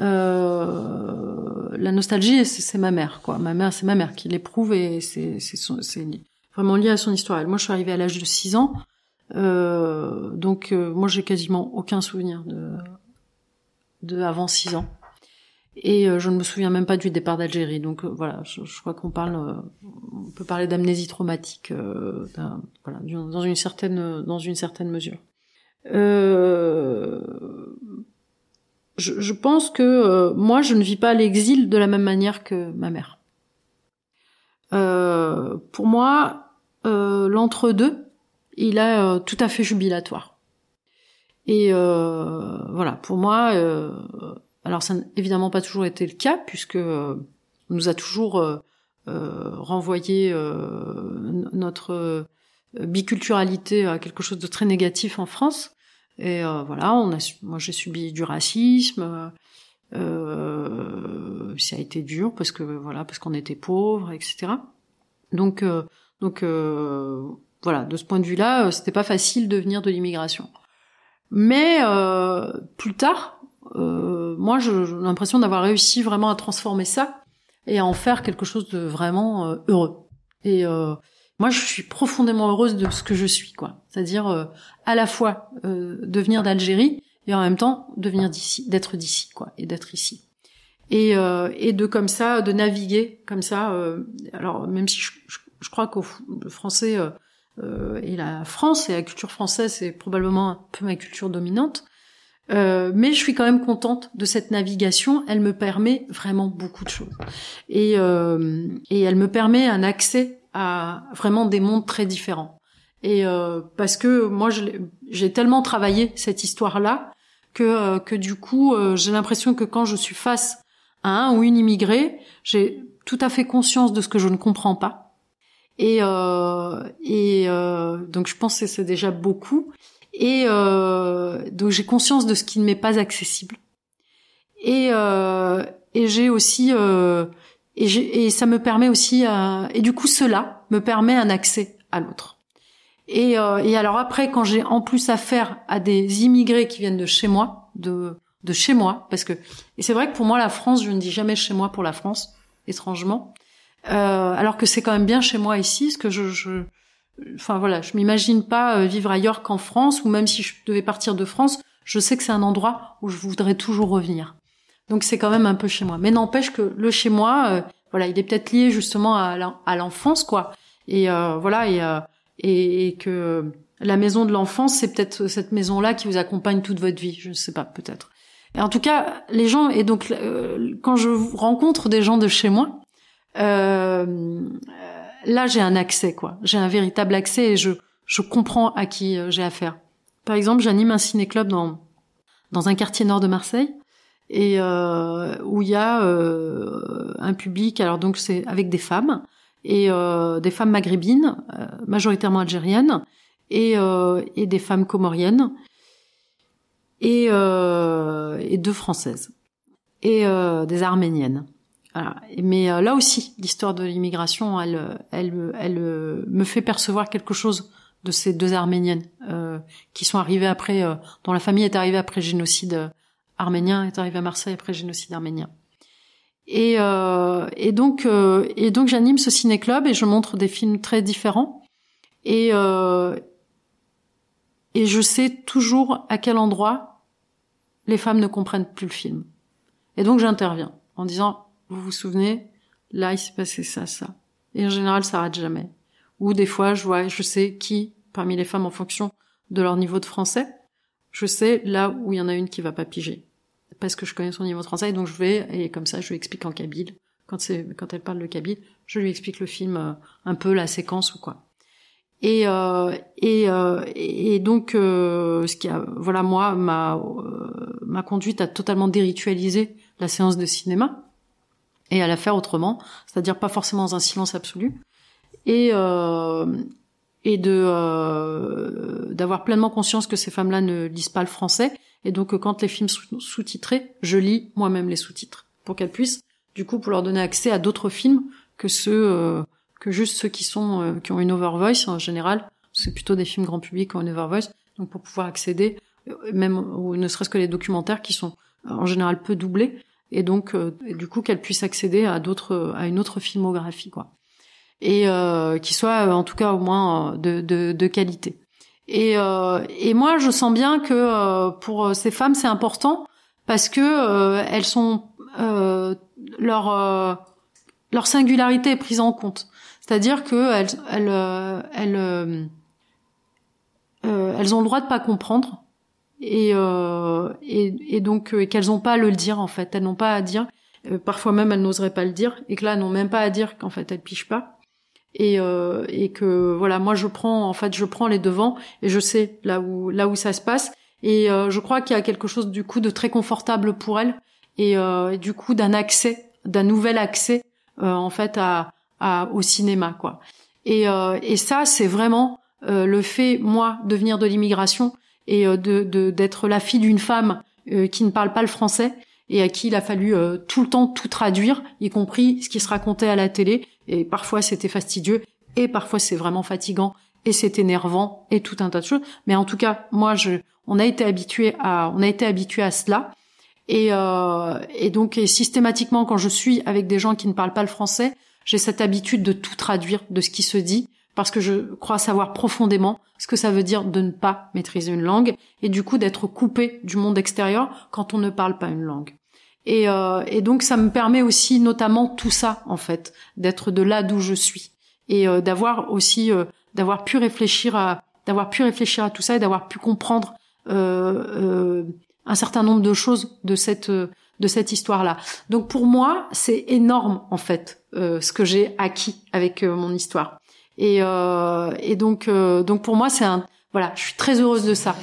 Euh, la nostalgie, c'est ma mère, quoi. Ma mère, c'est ma mère qui l'éprouve et c'est vraiment lié à son histoire. moi, je suis arrivée à l'âge de 6 ans, euh, donc euh, moi, j'ai quasiment aucun souvenir de, de avant 6 ans. Et euh, je ne me souviens même pas du départ d'Algérie. Donc voilà, je, crois qu'on parle, on peut parler d'amnésie traumatique, voilà, dans une certaine, dans une certaine mesure. Euh, je, je pense que euh, moi, je ne vis pas l'exil de la même manière que ma mère. Euh, pour moi, euh, l'entre-deux, il est euh, tout à fait jubilatoire. Et voilà, pour moi, alors ça n'a évidemment pas toujours été le cas, puisque on nous a toujours renvoyé notre biculturalité à quelque chose de très négatif en France. Et euh, voilà, on a, moi j'ai subi du racisme. Euh, ça a été dur parce que voilà, parce qu'on était pauvres, etc. Donc euh, donc euh, voilà, de ce point de vue-là, c'était pas facile de venir de l'immigration. Mais plus tard, moi j'ai l'impression d'avoir réussi vraiment à transformer ça et à en faire quelque chose de vraiment heureux. Et moi je suis profondément heureuse de ce que je suis quoi c'est-à-dire euh, à la fois euh, de venir d'Algérie et en même temps de venir d'ici d'être d'ici quoi et d'être ici et euh, de comme ça de naviguer comme ça alors même si je, je, crois qu'au français et la France et la culture française c'est probablement un peu ma culture dominante mais je suis quand même contente de cette navigation. Elle me permet vraiment beaucoup de choses. Et, et elle me permet un accès à vraiment des mondes très différents. Et euh, parce que moi, j'ai tellement travaillé cette histoire-là que euh, que du coup, euh, j'ai l'impression que quand je suis face à un ou une immigrée, j'ai tout à fait conscience de ce que je ne comprends pas. Et et donc je pense que c'est déjà beaucoup. Et donc j'ai conscience de ce qui ne m'est pas accessible. Et et j'ai aussi et, et, ça me permet aussi, euh, et du coup cela me permet un accès à l'autre. Et, euh, et, alors après, quand j'ai en plus affaire à des immigrés qui viennent de chez moi, de, de chez moi, parce que et c'est vrai que pour moi la France, je ne dis jamais chez moi pour la France, étrangement, euh, alors que c'est quand même bien chez moi ici, parce que je, je enfin voilà, je m'imagine pas euh, vivre ailleurs qu'en France, ou même si je devais partir de France, je sais que c'est un endroit où je voudrais toujours revenir. Donc c'est quand même un peu chez moi. Mais n'empêche que le chez moi, euh, voilà, il est peut-être lié justement à l'enfance, quoi. Et euh, voilà, et, euh, et, et, que la maison de l'enfance, c'est peut-être cette maison-là qui vous accompagne toute votre vie. Je ne sais pas, peut-être. En tout cas, les gens et donc quand je rencontre des gens de chez moi, là j'ai un accès, quoi. J'ai un véritable accès et je je comprends à qui j'ai affaire. Par exemple, j'anime un ciné-club dans dans un quartier nord de Marseille et euh, où il y a euh, un public. Alors donc c'est avec des femmes et euh, des femmes maghrébines, euh, majoritairement algériennes, et, euh, et des femmes comoriennes et, et deux françaises et des arméniennes. Voilà. Mais là aussi, l'histoire de l'immigration, elle, elle, elle, me fait percevoir quelque chose de ces deux arméniennes euh, qui sont arrivées après, euh, dont la famille est arrivée après génocide arménien, est arrivée à Marseille après génocide arménien. Et, euh, et donc, et donc j'anime ce ciné-club et je montre des films très différents. Et, et je sais toujours à quel endroit les femmes ne comprennent plus le film. Et donc j'interviens en disant, vous vous souvenez, là il s'est passé ça, ça. Et en général, ça rate jamais. Ou des fois, je vois, je sais qui parmi les femmes en fonction de leur niveau de français. Je sais là où il y en a une qui va pas piger parce que je connais son niveau de français et donc je vais et comme ça je lui explique en kabyle quand elle parle le kabyle, je lui explique le film euh, un peu la séquence ou quoi. Et euh, euh, donc a voilà moi m'a m'a conduite à totalement déritualiser la séance de cinéma et à la faire autrement, c'est-à-dire pas forcément dans un silence absolu, et euh, et de euh, d'avoir pleinement conscience que ces femmes-là ne lisent pas le français. Et donc quand les films sont sous-titrés, je lis moi-même les sous-titres pour qu'elles puissent du coup pour leur donner accès à d'autres films que ceux euh, que juste ceux qui sont qui ont une over voice en général, c'est plutôt des films grand public qui ont une over voice donc pour pouvoir accéder même ou ne serait-ce que les documentaires qui sont en général peu doublés et donc du coup qu'elles puissent accéder à d'autres à une autre filmographie quoi et euh, qui soit euh, en tout cas au moins euh, de, de, de qualité. Et, euh, et moi, je sens bien que euh, pour ces femmes, c'est important parce que elles sont leur leur singularité est prise en compte. C'est-à-dire que elles elles elles, elles ont le droit de pas comprendre et et, et donc qu'elles n'ont pas à le dire en fait. Elles n'ont pas à dire. parfois même, elles n'oseraient pas le dire. Et que là, elles n'ont même pas à dire qu'en fait, elles pichent pas. Et, euh, et que voilà moi je prends en fait je prends les devants et je sais là où là où ça se passe. Et euh, je crois qu'il y a quelque chose du coup de très confortable pour elle et, euh, du coup d'un accès d'un nouvel accès euh, en fait à, à, au cinéma quoi. Et, euh, et ça c'est vraiment euh, le fait moi de venir de l'immigration et de d'être la fille d'une femme qui ne parle pas le français et à qui il a fallu tout le temps tout traduire, y compris ce qui se racontait à la télé. Et parfois c'était fastidieux, et parfois c'est vraiment fatigant, et c'est énervant, et tout un tas de choses. Mais en tout cas, moi, je, on a été habitué à, on a été habitué à cela. Et, euh, et donc, et systématiquement, quand je suis avec des gens qui ne parlent pas le français, j'ai cette habitude de tout traduire de ce qui se dit, parce que je crois savoir profondément ce que ça veut dire de ne pas maîtriser une langue, et du coup d'être coupé du monde extérieur quand on ne parle pas une langue. Et, euh, et, donc ça me permet aussi notamment tout ça en fait, d'être de là d'où je suis et euh, d'avoir aussi euh, d'avoir pu réfléchir à d'avoir pu réfléchir à tout ça et d'avoir pu comprendre euh, un certain nombre de choses de cette de cette histoire là. Donc pour moi c'est énorme en fait ce que j'ai acquis avec mon histoire et, et donc donc pour moi c'est un voilà je suis très heureuse de ça.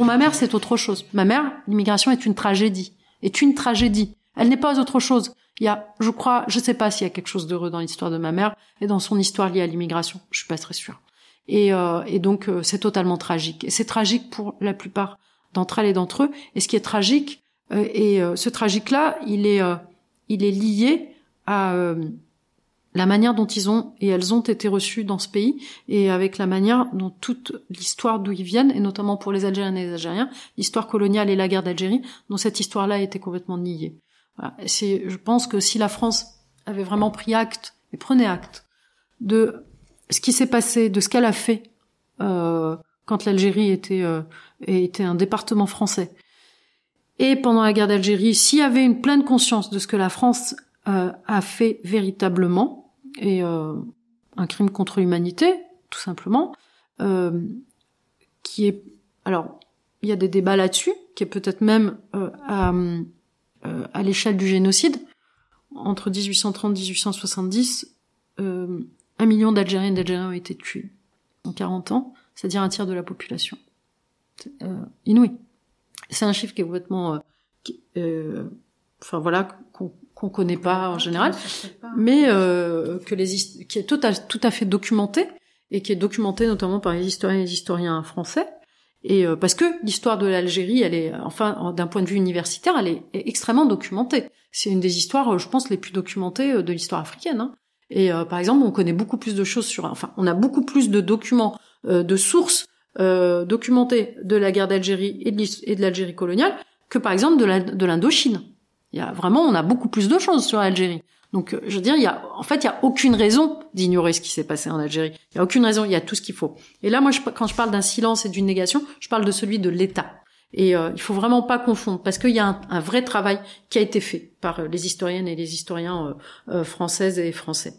Pour ma mère, c'est autre chose. Ma mère, l'immigration est une tragédie. Est une tragédie. Elle n'est pas autre chose. Il y a, je crois, je sais pas s'il y a quelque chose d'heureux dans l'histoire de ma mère et dans son histoire liée à l'immigration. Je suis pas très sûre. Et, euh, et donc, euh, c'est totalement tragique. Et c'est tragique pour la plupart d'entre elles et d'entre eux. Et ce qui est tragique, euh, et ce tragique-là, il est, il est lié à la manière dont ils ont et elles ont été reçues dans ce pays et avec la manière dont toute l'histoire d'où ils viennent et notamment pour les Algériens et les Algériens, l'histoire coloniale et la guerre d'Algérie, dont cette histoire-là a été complètement niée. Je pense que si la France avait vraiment pris acte et prenait acte de ce qui s'est passé, de ce qu'elle a fait euh, quand l'Algérie était euh, était un département français et pendant la guerre d'Algérie, s'il y avait une pleine conscience de ce que la France euh, a fait véritablement, et euh, un crime contre l'humanité, tout simplement, euh, qui est... Alors, il y a des débats là-dessus, qui est peut-être même à, à l'échelle du génocide. Entre 1830 et 1870, un million d'Algériens et d'Algériens ont été tués en 40 ans, c'est-à-dire un tiers de la population. Euh, inouï. C'est un chiffre qui est complètement, euh, euh, enfin voilà, qu'on qu'on connaît pas en général, mais euh, que les qui est tout à, tout à fait documenté et qui est documenté notamment par les historiens et les historiens français. Et euh, parce que l'histoire de l'Algérie, elle est, enfin, d'un point de vue universitaire, elle est, extrêmement documentée. C'est une des histoires, je pense, les plus documentées de l'histoire africaine. Hein. Et par exemple, on connaît beaucoup plus de choses sur, enfin, on a beaucoup plus de documents, de sources euh, documenté de la guerre d'Algérie et de l'Algérie coloniale que par exemple de l'Indochine. Il y a vraiment, on a beaucoup plus de choses sur l'Algérie. Donc, euh, je veux dire, il y a, en fait, il y a aucune raison d'ignorer ce qui s'est passé en Algérie. Il y a aucune raison, il y a tout ce qu'il faut. Et là, moi, quand je parle d'un silence et d'une négation, je parle de celui de l'État. Et euh, il faut vraiment pas confondre, parce qu'il y a un, vrai travail qui a été fait par euh, les historiennes et les historiens euh, françaises et français.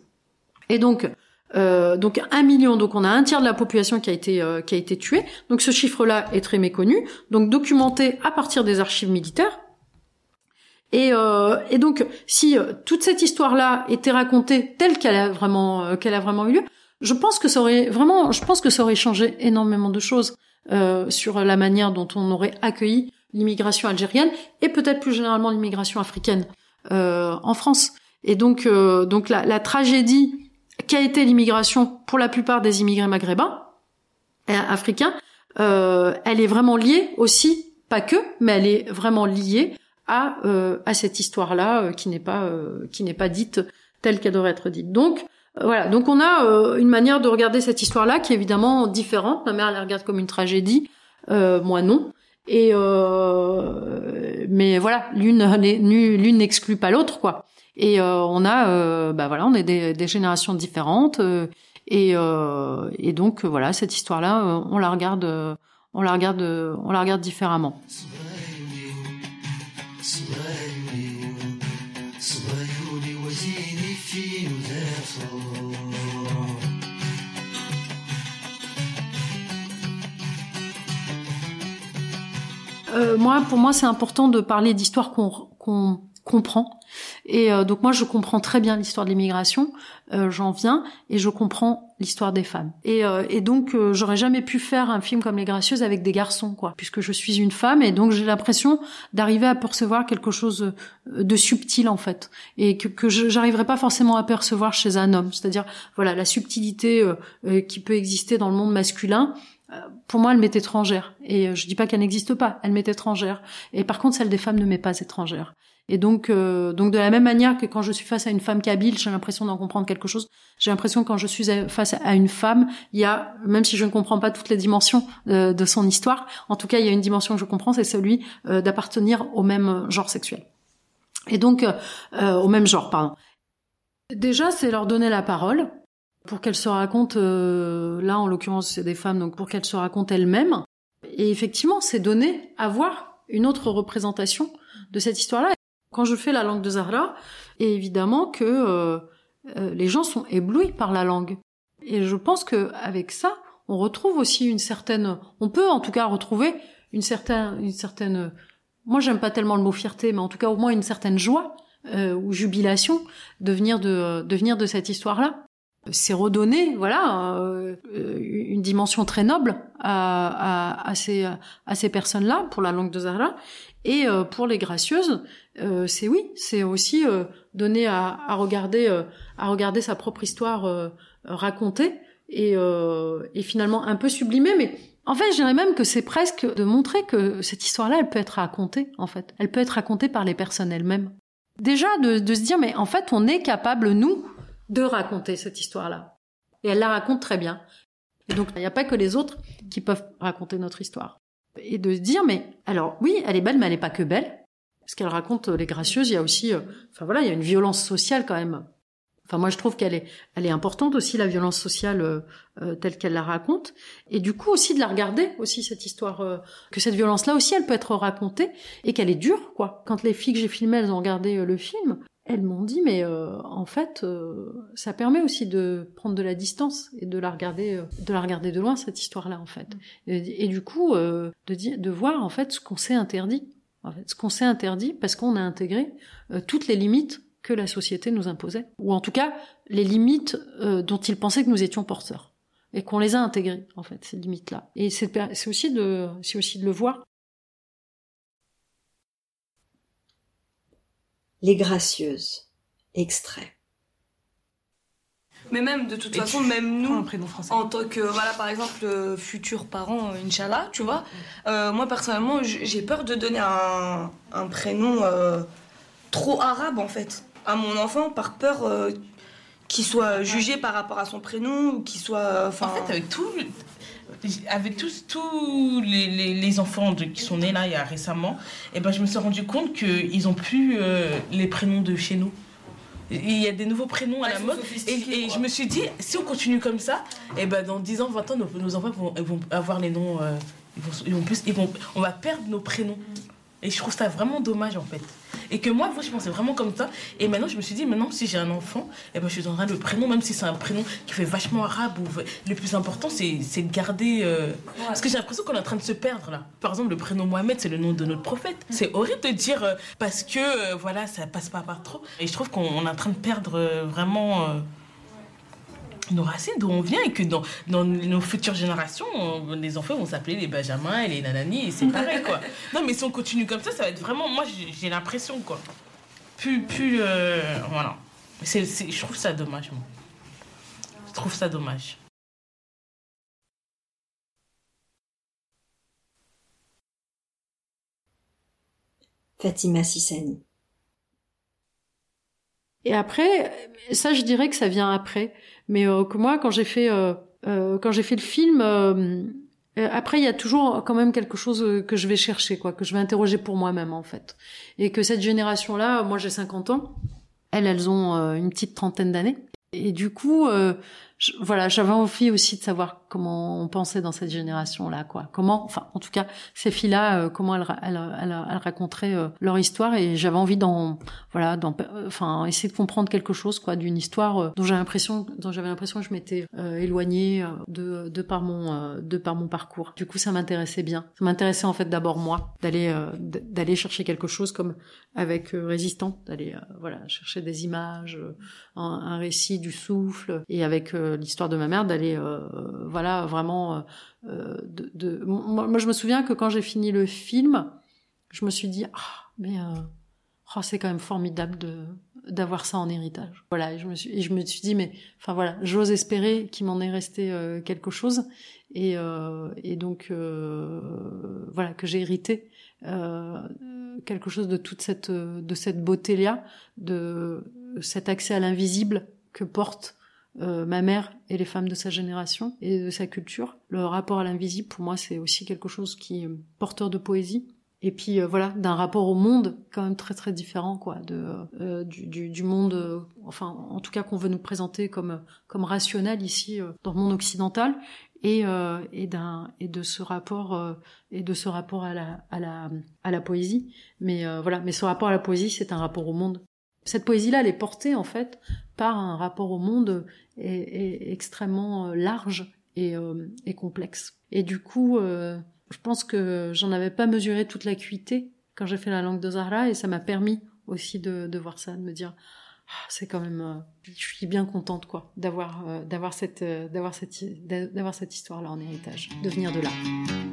Et donc, donc un million, donc on a un tiers de la population qui a été qui a été tuée. Donc ce chiffre-là est très méconnu, donc documenté à partir des archives militaires. Et, euh, et donc si euh, toute cette histoire-là était racontée telle qu'elle a vraiment qu'elle a vraiment eu lieu, je pense que ça aurait vraiment, je pense que ça aurait changé énormément de choses sur la manière dont on aurait accueilli l'immigration algérienne et peut-être plus généralement l'immigration africaine en France. Et donc donc la, la tragédie qu'a été l'immigration pour la plupart des immigrés maghrébins, africains, euh, elle est vraiment liée aussi, pas que, mais elle est vraiment liée à, euh, à cette histoire-là euh, qui n'est pas euh, qui n'est pas dite telle qu'elle devrait être dite. Donc voilà, donc on a une manière de regarder cette histoire-là qui est évidemment différente. Ma mère la regarde comme une tragédie, moi non. Et mais voilà, l'une l'une n'exclut pas l'autre quoi. Et euh, on a, euh, bah voilà, on est des, des générations différentes. Euh, et, et donc voilà, cette histoire-là, on la regarde, on la regarde, on la regarde différemment. Euh, moi, pour moi, c'est important de parler d'histoires qu'on qu'on comprend et euh, donc moi, je comprends très bien l'histoire de l'immigration, euh, j'en viens, et je comprends l'histoire des femmes. Et, euh, et donc, j'aurais jamais pu faire un film comme Les Gracieuses avec des garçons, quoi, puisque je suis une femme, et donc j'ai l'impression d'arriver à percevoir quelque chose de subtil, en fait, et que, que j'arriverais pas forcément à percevoir chez un homme. C'est-à-dire, voilà, la subtilité qui peut exister dans le monde masculin, pour moi, elle m'est étrangère. Et je dis pas qu'elle n'existe pas, elle m'est étrangère. Et par contre, celle des femmes ne m'est pas étrangère. Et donc, euh, donc de la même manière que quand je suis face à une femme kabyle, j'ai l'impression d'en comprendre quelque chose. J'ai l'impression que quand je suis face à une femme, il y a, même si je ne comprends pas toutes les dimensions euh, de son histoire, en tout cas, il y a une dimension que je comprends, c'est celui euh, d'appartenir au même genre sexuel. Et donc, au même genre, pardon. Déjà, c'est leur donner la parole pour qu'elles se racontent. là, en l'occurrence, c'est des femmes, donc pour qu'elles se racontent elles-mêmes. Et effectivement, c'est donner à voir une autre représentation de cette histoire-là. Quand je fais la langue de Zahra, et évidemment que euh, euh, les gens sont éblouis par la langue. Et je pense que avec ça, on retrouve aussi une certaine, on peut en tout cas retrouver une certaine, une certaine. Moi, j'aime pas tellement le mot fierté, mais en tout cas au moins une certaine joie euh, ou jubilation de venir de, de venir de cette histoire-là. C'est redonner, voilà, euh, une dimension très noble à, à, à ces, à ces personnes-là pour la langue de Zahra. Et euh, pour les gracieuses, euh, c'est oui, c'est aussi euh, donner à, à regarder, à regarder sa propre histoire racontée et, et finalement un peu sublimée, mais en fait, je dirais même que c'est presque de montrer que cette histoire-là, elle peut être racontée, en fait. Elle peut être racontée par les personnes elles-mêmes. Déjà, de, de, se dire, mais en fait, on est capable, nous, de raconter cette histoire-là. Et elle la raconte très bien. Et donc, il n'y a pas que les autres qui peuvent raconter notre histoire et de se dire mais alors oui elle est belle mais elle n'est pas que belle parce qu'elle raconte euh, les gracieuses il y a aussi euh, enfin voilà il y a une violence sociale quand même. Enfin moi je trouve qu'elle est elle est importante aussi la violence sociale euh, telle qu'elle la raconte. Et du coup aussi de la regarder aussi cette histoire que cette violence là aussi elle peut être racontée et qu'elle est dure quoi. Quand les filles que j'ai filmées elles ont regardé le film elles m'ont dit mais euh, en fait euh, ça permet aussi de prendre de la distance et de la regarder euh, de la regarder de loin cette histoire là en fait. Et, et du coup de dire de voir en fait ce qu'on s'est interdit ce qu'on s'est interdit parce qu'on a intégré toutes les limites que la société nous imposait ou en tout cas les limites dont ils pensaient que nous étions porteurs et qu'on les a intégrées en fait ces limites là et c'est c'est aussi de c'est aussi de le voir Les Gracieuses. Extrait. Mais même, de toute façon, même nous, en tant que, voilà, par exemple, euh, futurs parents, euh, Inch'Allah, tu vois, euh, moi, personnellement, j'ai peur de donner un, prénom trop arabe, en fait, à mon enfant, par peur qu'il soit jugé par rapport à son prénom, ou qu'il soit... En fait, avec tout, avec tous, tous les, les, enfants qui sont nés là il y a récemment, et eh ben, je me suis rendu compte qu'ils ont plus euh, les prénoms de chez nous. Il y a des nouveaux prénoms à la mode. Et, je me suis dit, si on continue comme ça, et eh ben dans 10 ans, 20 ans, nos, enfants vont, vont, avoir les noms. Euh, ils vont, ils vont plus, ils vont, on va perdre nos prénoms. Et je trouve ça vraiment dommage en fait. Et que moi, je pensais vraiment comme ça. Et maintenant, je me suis dit, maintenant, si j'ai un enfant, eh ben, je lui donnerai le prénom, même si c'est un prénom qui fait vachement arabe. Ou... Le plus important, c'est de garder. Euh, parce que j'ai l'impression qu'on est en train de se perdre là. Par exemple, le prénom Mohamed, c'est le nom de notre prophète. C'est horrible de dire euh, parce que, euh, voilà, ça passe pas par trop. Et je trouve qu'on est en train de perdre vraiment nos racines, d'où on vient, et que dans, dans nos futures générations, les enfants vont s'appeler les Benjamins et les Nanani, et c'est pareil, quoi. *laughs* Non, mais si on continue comme ça, ça va être vraiment. Moi, j'ai l'impression, quoi. Plus. plus euh, voilà. c'est je trouve ça dommage, moi. Je trouve ça dommage. Fatima Sissani. Et après, ça, je dirais que ça vient après. Mais euh, que moi, quand j'ai fait, euh, euh, quand j'ai fait le film, après, il y a toujours quand même quelque chose que je vais chercher, quoi, que je vais interroger pour moi-même, en fait. Et que cette génération-là, moi, j'ai 50 ans. Elles, elles ont une petite trentaine d'années. Et du coup, voilà, j'avais envie aussi de savoir comment on pensait dans cette génération-là, quoi. Comment, enfin, en tout cas, ces filles-là, euh, comment elles, elles, elles, raconteraient euh, leur histoire, et j'avais envie d'en, voilà, d'en, enfin, essayer de comprendre quelque chose, quoi, d'une histoire euh, dont j'avais l'impression, dont j'avais l'impression que je m'étais éloignée de, de par mon, de par mon parcours. Du coup, ça m'intéressait bien. Ça m'intéressait en fait d'abord moi, d'aller, d'aller chercher quelque chose comme avec résistant, d'aller, voilà, chercher des images, un, un, récit du souffle, et avec l'histoire de ma mère, d'aller, voilà voilà, vraiment. Euh, euh, de, Moi, je me souviens que quand j'ai fini le film, je me suis dit, ah, mais euh, oh, c'est quand même formidable de d'avoir ça en héritage. Voilà, et je me suis, et je me suis dit, mais enfin voilà, j'ose espérer qu'il m'en est resté quelque chose, et, et donc voilà que j'ai hérité quelque chose de toute cette de cette beauté là, de cet accès à l'invisible que porte euh, ma mère et les femmes de sa génération et de sa culture. Le rapport à l'invisible, pour moi, c'est aussi quelque chose qui est porteur de poésie. Et puis euh, voilà, d'un rapport au monde quand même très très différent, quoi, de euh, du, du, du, monde, enfin en tout cas qu'on veut nous présenter comme comme rationnel ici dans le monde occidental, et et d'un et de ce rapport et de ce rapport à la à la à la poésie. Mais voilà, mais ce rapport à la poésie, c'est un rapport au monde cette poésie-là, elle est portée en fait par un rapport au monde extrêmement euh, large euh, et, complexe. Et du coup, euh, je pense que j'en avais pas mesuré toute l'acuité quand j'ai fait la langue de Zahra et ça m'a permis aussi de, voir ça, de me dire ah, c'est quand même je suis bien contente quoi d'avoir d'avoir cette d'avoir cette d'avoir cette histoire là en héritage, de venir de là.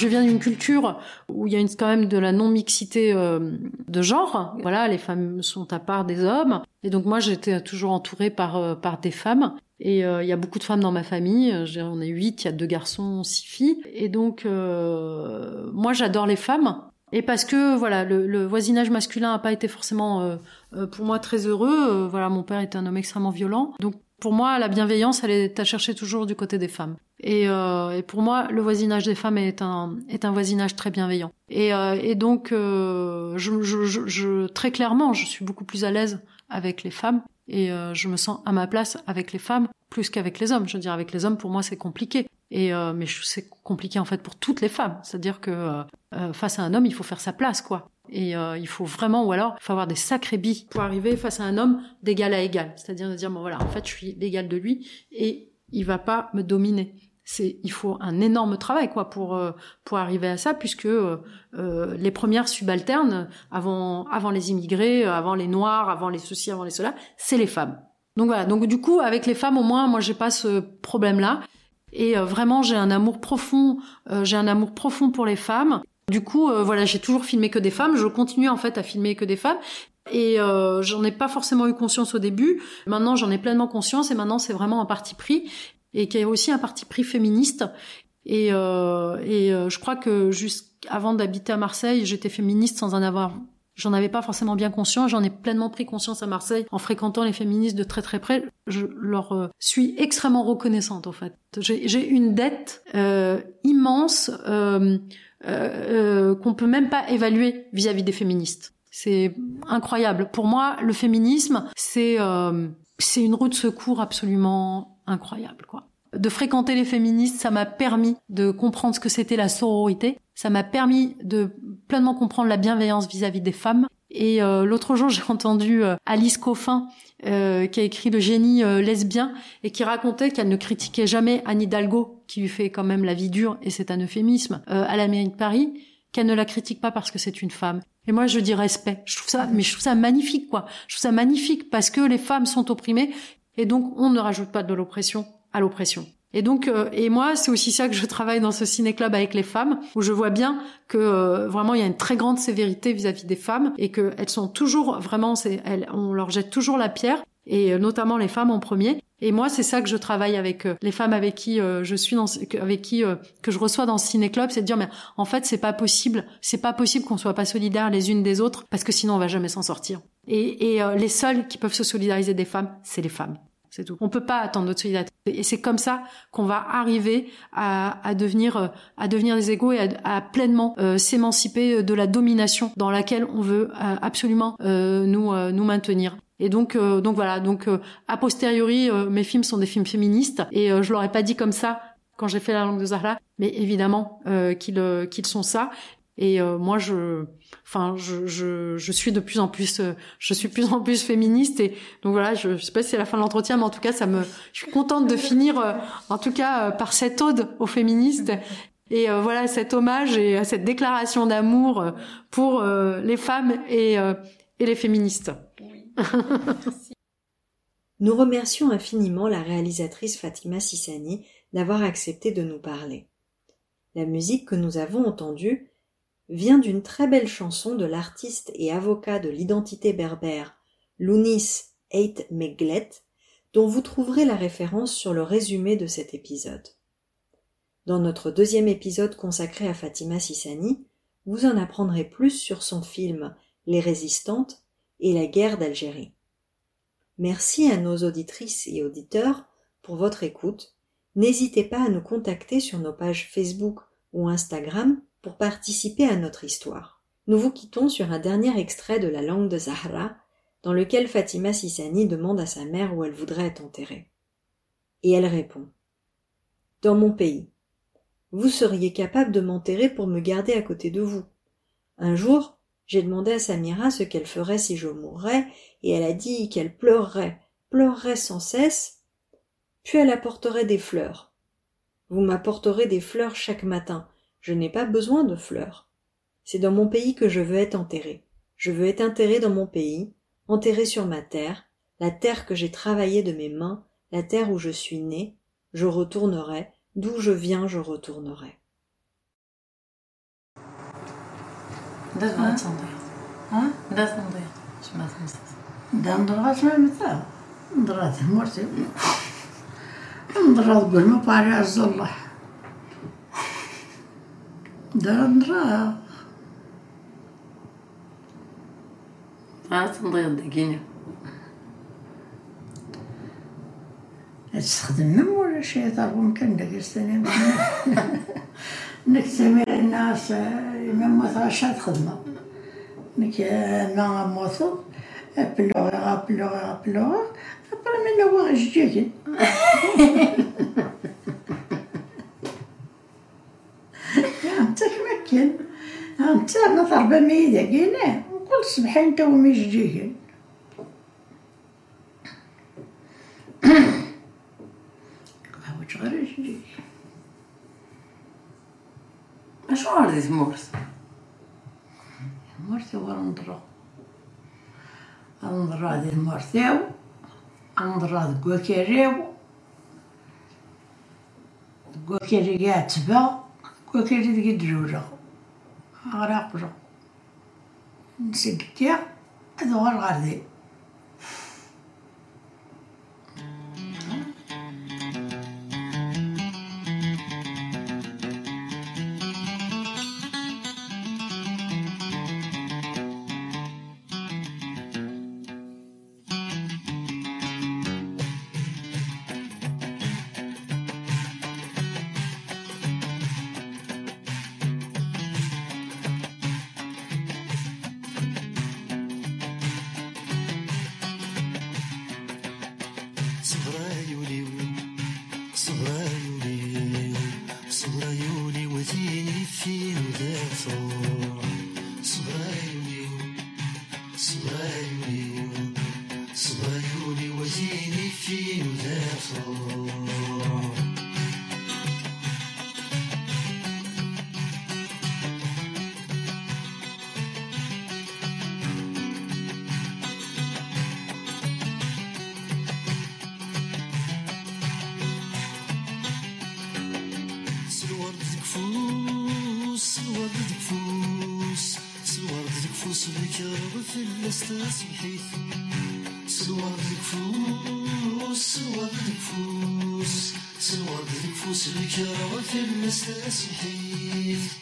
Je viens d'une culture où il y a une, quand même de la non-mixité euh, de genre. Voilà, les femmes sont à part des hommes. Et donc moi, j'étais toujours entourée par, euh, des femmes. Et euh, il y a beaucoup de femmes dans ma famille. On est huit, il y a deux garçons, six filles. Et donc, moi, j'adore les femmes. Et parce que voilà, le, voisinage masculin n'a pas été forcément pour moi très heureux. voilà, mon père était un homme extrêmement violent. Donc pour moi, la bienveillance, elle est à chercher toujours du côté des femmes. Et, euh, et, pour moi, le voisinage des femmes est un est un voisinage très bienveillant. Et, euh, et donc, euh, je, je, je, très clairement, je suis beaucoup plus à l'aise avec les femmes. et euh, je me sens à ma place avec les femmes plus qu'avec les hommes. Je veux dire, avec les hommes, pour moi, c'est compliqué. Et euh, mais c'est compliqué en fait pour toutes les femmes. C'est-à-dire que face à un homme, il faut faire sa place, quoi. Et il faut vraiment, ou alors, il faut avoir des sacrés billes pour arriver face à un homme d'égal à égal. C'est-à-dire de dire, bon voilà, en fait, je suis l'égal de lui et il va pas me dominer c'est il faut un énorme travail quoi pour euh, pour arriver à ça puisque euh, euh, les premières subalternes avant avant les immigrés, avant les noirs, avant les ceci, avant les cela, c'est les femmes. Donc voilà, donc du coup avec les femmes au moins moi j'ai pas ce problème là et vraiment j'ai un amour profond, j'ai un amour profond pour les femmes. Du coup voilà, j'ai toujours filmé que des femmes, je continue en fait à filmer que des femmes et euh, j'en ai pas forcément eu conscience au début. Maintenant, j'en ai pleinement conscience et maintenant, c'est vraiment un parti pris et qui a aussi un parti pris féministe. Et, euh, et euh, je crois que jusqu'avant d'habiter à Marseille, j'étais féministe sans en avoir J'en avais pas forcément bien conscience, j'en ai pleinement pris conscience à Marseille en fréquentant les féministes de très très près. Je leur euh, suis extrêmement reconnaissante en fait. J'ai une dette euh, immense euh, euh, qu'on peut même pas évaluer vis-à-vis -vis des féministes. C'est incroyable. Pour moi, le féminisme, c'est c'est une roue de secours absolument incroyable, quoi. De fréquenter les féministes, ça m'a permis de comprendre ce que c'était la sororité. Ça m'a permis de pleinement comprendre la bienveillance vis-à-vis des femmes. Et euh, l'autre jour, *laughs* j'ai entendu euh, Alice Coffin, euh, qui a écrit Le génie lesbien, et qui racontait qu'elle ne critiquait jamais Anne Hidalgo, qui lui fait quand même la vie dure, et c'est un euphémisme, à la mairie de Paris, qu'elle ne la critique pas parce que c'est une femme. Et moi, je dis respect. Je trouve ça, mais je trouve ça magnifique, quoi. Je trouve ça magnifique parce que les femmes sont opprimées et donc, on ne rajoute pas de l'oppression à l'oppression. Et donc, euh, et moi, c'est aussi ça que je travaille dans ce ciné-club avec les femmes, où je vois bien que euh, vraiment il y a une très grande sévérité vis-à-vis des femmes et qu'elles sont toujours vraiment, elles, on leur jette toujours la pierre et euh, notamment les femmes en premier. Et moi, c'est ça que je travaille avec les femmes avec qui je suis dans, avec qui que je reçois dans ce ciné-club, c'est de dire mais en fait c'est pas possible, c'est pas possible qu'on soit pas solidaires les unes des autres parce que sinon on va jamais s'en sortir. Et, et les seules qui peuvent se solidariser des femmes, c'est les femmes. C'est tout. On peut pas attendre notre solidarité. Et c'est comme ça qu'on va arriver à, à, devenir à devenir des égaux et à, pleinement euh, s'émanciper de la domination dans laquelle on veut euh, absolument euh, nous nous maintenir. Et donc donc voilà. Donc a posteriori, mes films sont des films féministes et je l'aurais pas dit comme ça quand j'ai fait la langue de Zahra, mais évidemment qu'ils qu'ils sont ça. Et moi je enfin je, je, je, suis de plus en plus euh, je suis plus en plus féministe et donc voilà je, je sais pas si c'est la fin de l'entretien mais en tout cas ça me je suis contente de finir euh, en tout cas euh, par cette ode aux féministes et voilà cet hommage et cette déclaration d'amour pour les femmes et, et les féministes. *laughs* nous remercions infiniment la réalisatrice Fatima Sissani d'avoir accepté de nous parler. La musique que nous avons entendue vient d'une très belle chanson de l'artiste et avocat de l'identité berbère Lounis Eit Meglet, dont vous trouverez la référence sur le résumé de cet épisode. Dans notre deuxième épisode consacré à Fatima Sissani, vous en apprendrez plus sur son film Les résistantes et la guerre d'Algérie. Merci à nos auditrices et auditeurs pour votre écoute. N'hésitez pas à nous contacter sur nos pages Facebook ou Instagram pour participer à notre histoire. Nous vous quittons sur un dernier extrait de la langue de Zahra, dans lequel Fatima Sissani demande à sa mère où elle voudrait être enterrée. Et elle répond Dans mon pays. Vous seriez capable de m'enterrer pour me garder à côté de vous. Un jour, j'ai demandé à Samira ce qu'elle ferait si je mourrais, et elle a dit qu'elle pleurerait, pleurerait sans cesse, puis elle apporterait des fleurs. Vous m'apporterez des fleurs chaque matin, je n'ai pas besoin de fleurs. C'est dans mon pays que je veux être enterré. Je veux être enterré dans mon pays, enterré sur ma terre, la terre que j'ai travaillée de mes mains, la terre où je suis né. Je retournerai, d'où je viens, je retournerai. ده نراها عاد تنضيض دقيقة تستخدم مم ولا شي ضربهم كان داك السنة الناس مم تغشات خدمة انك ما موثو بلوغ بلوغ بلوغ ابرا من هو غير كان انت ما ضربه ما يدقينه وكل صبح انت ومي جيهن. واش غير جي اش عرضي تمورس مرتي هو نضرو نضرو هادي مرتاو نضرو هاد كوكيريو كوكيري قاع تبا كوكيري ديك الدروره غراقبرة نسكتيها أدوار غردي بكر في الاستاس الحيث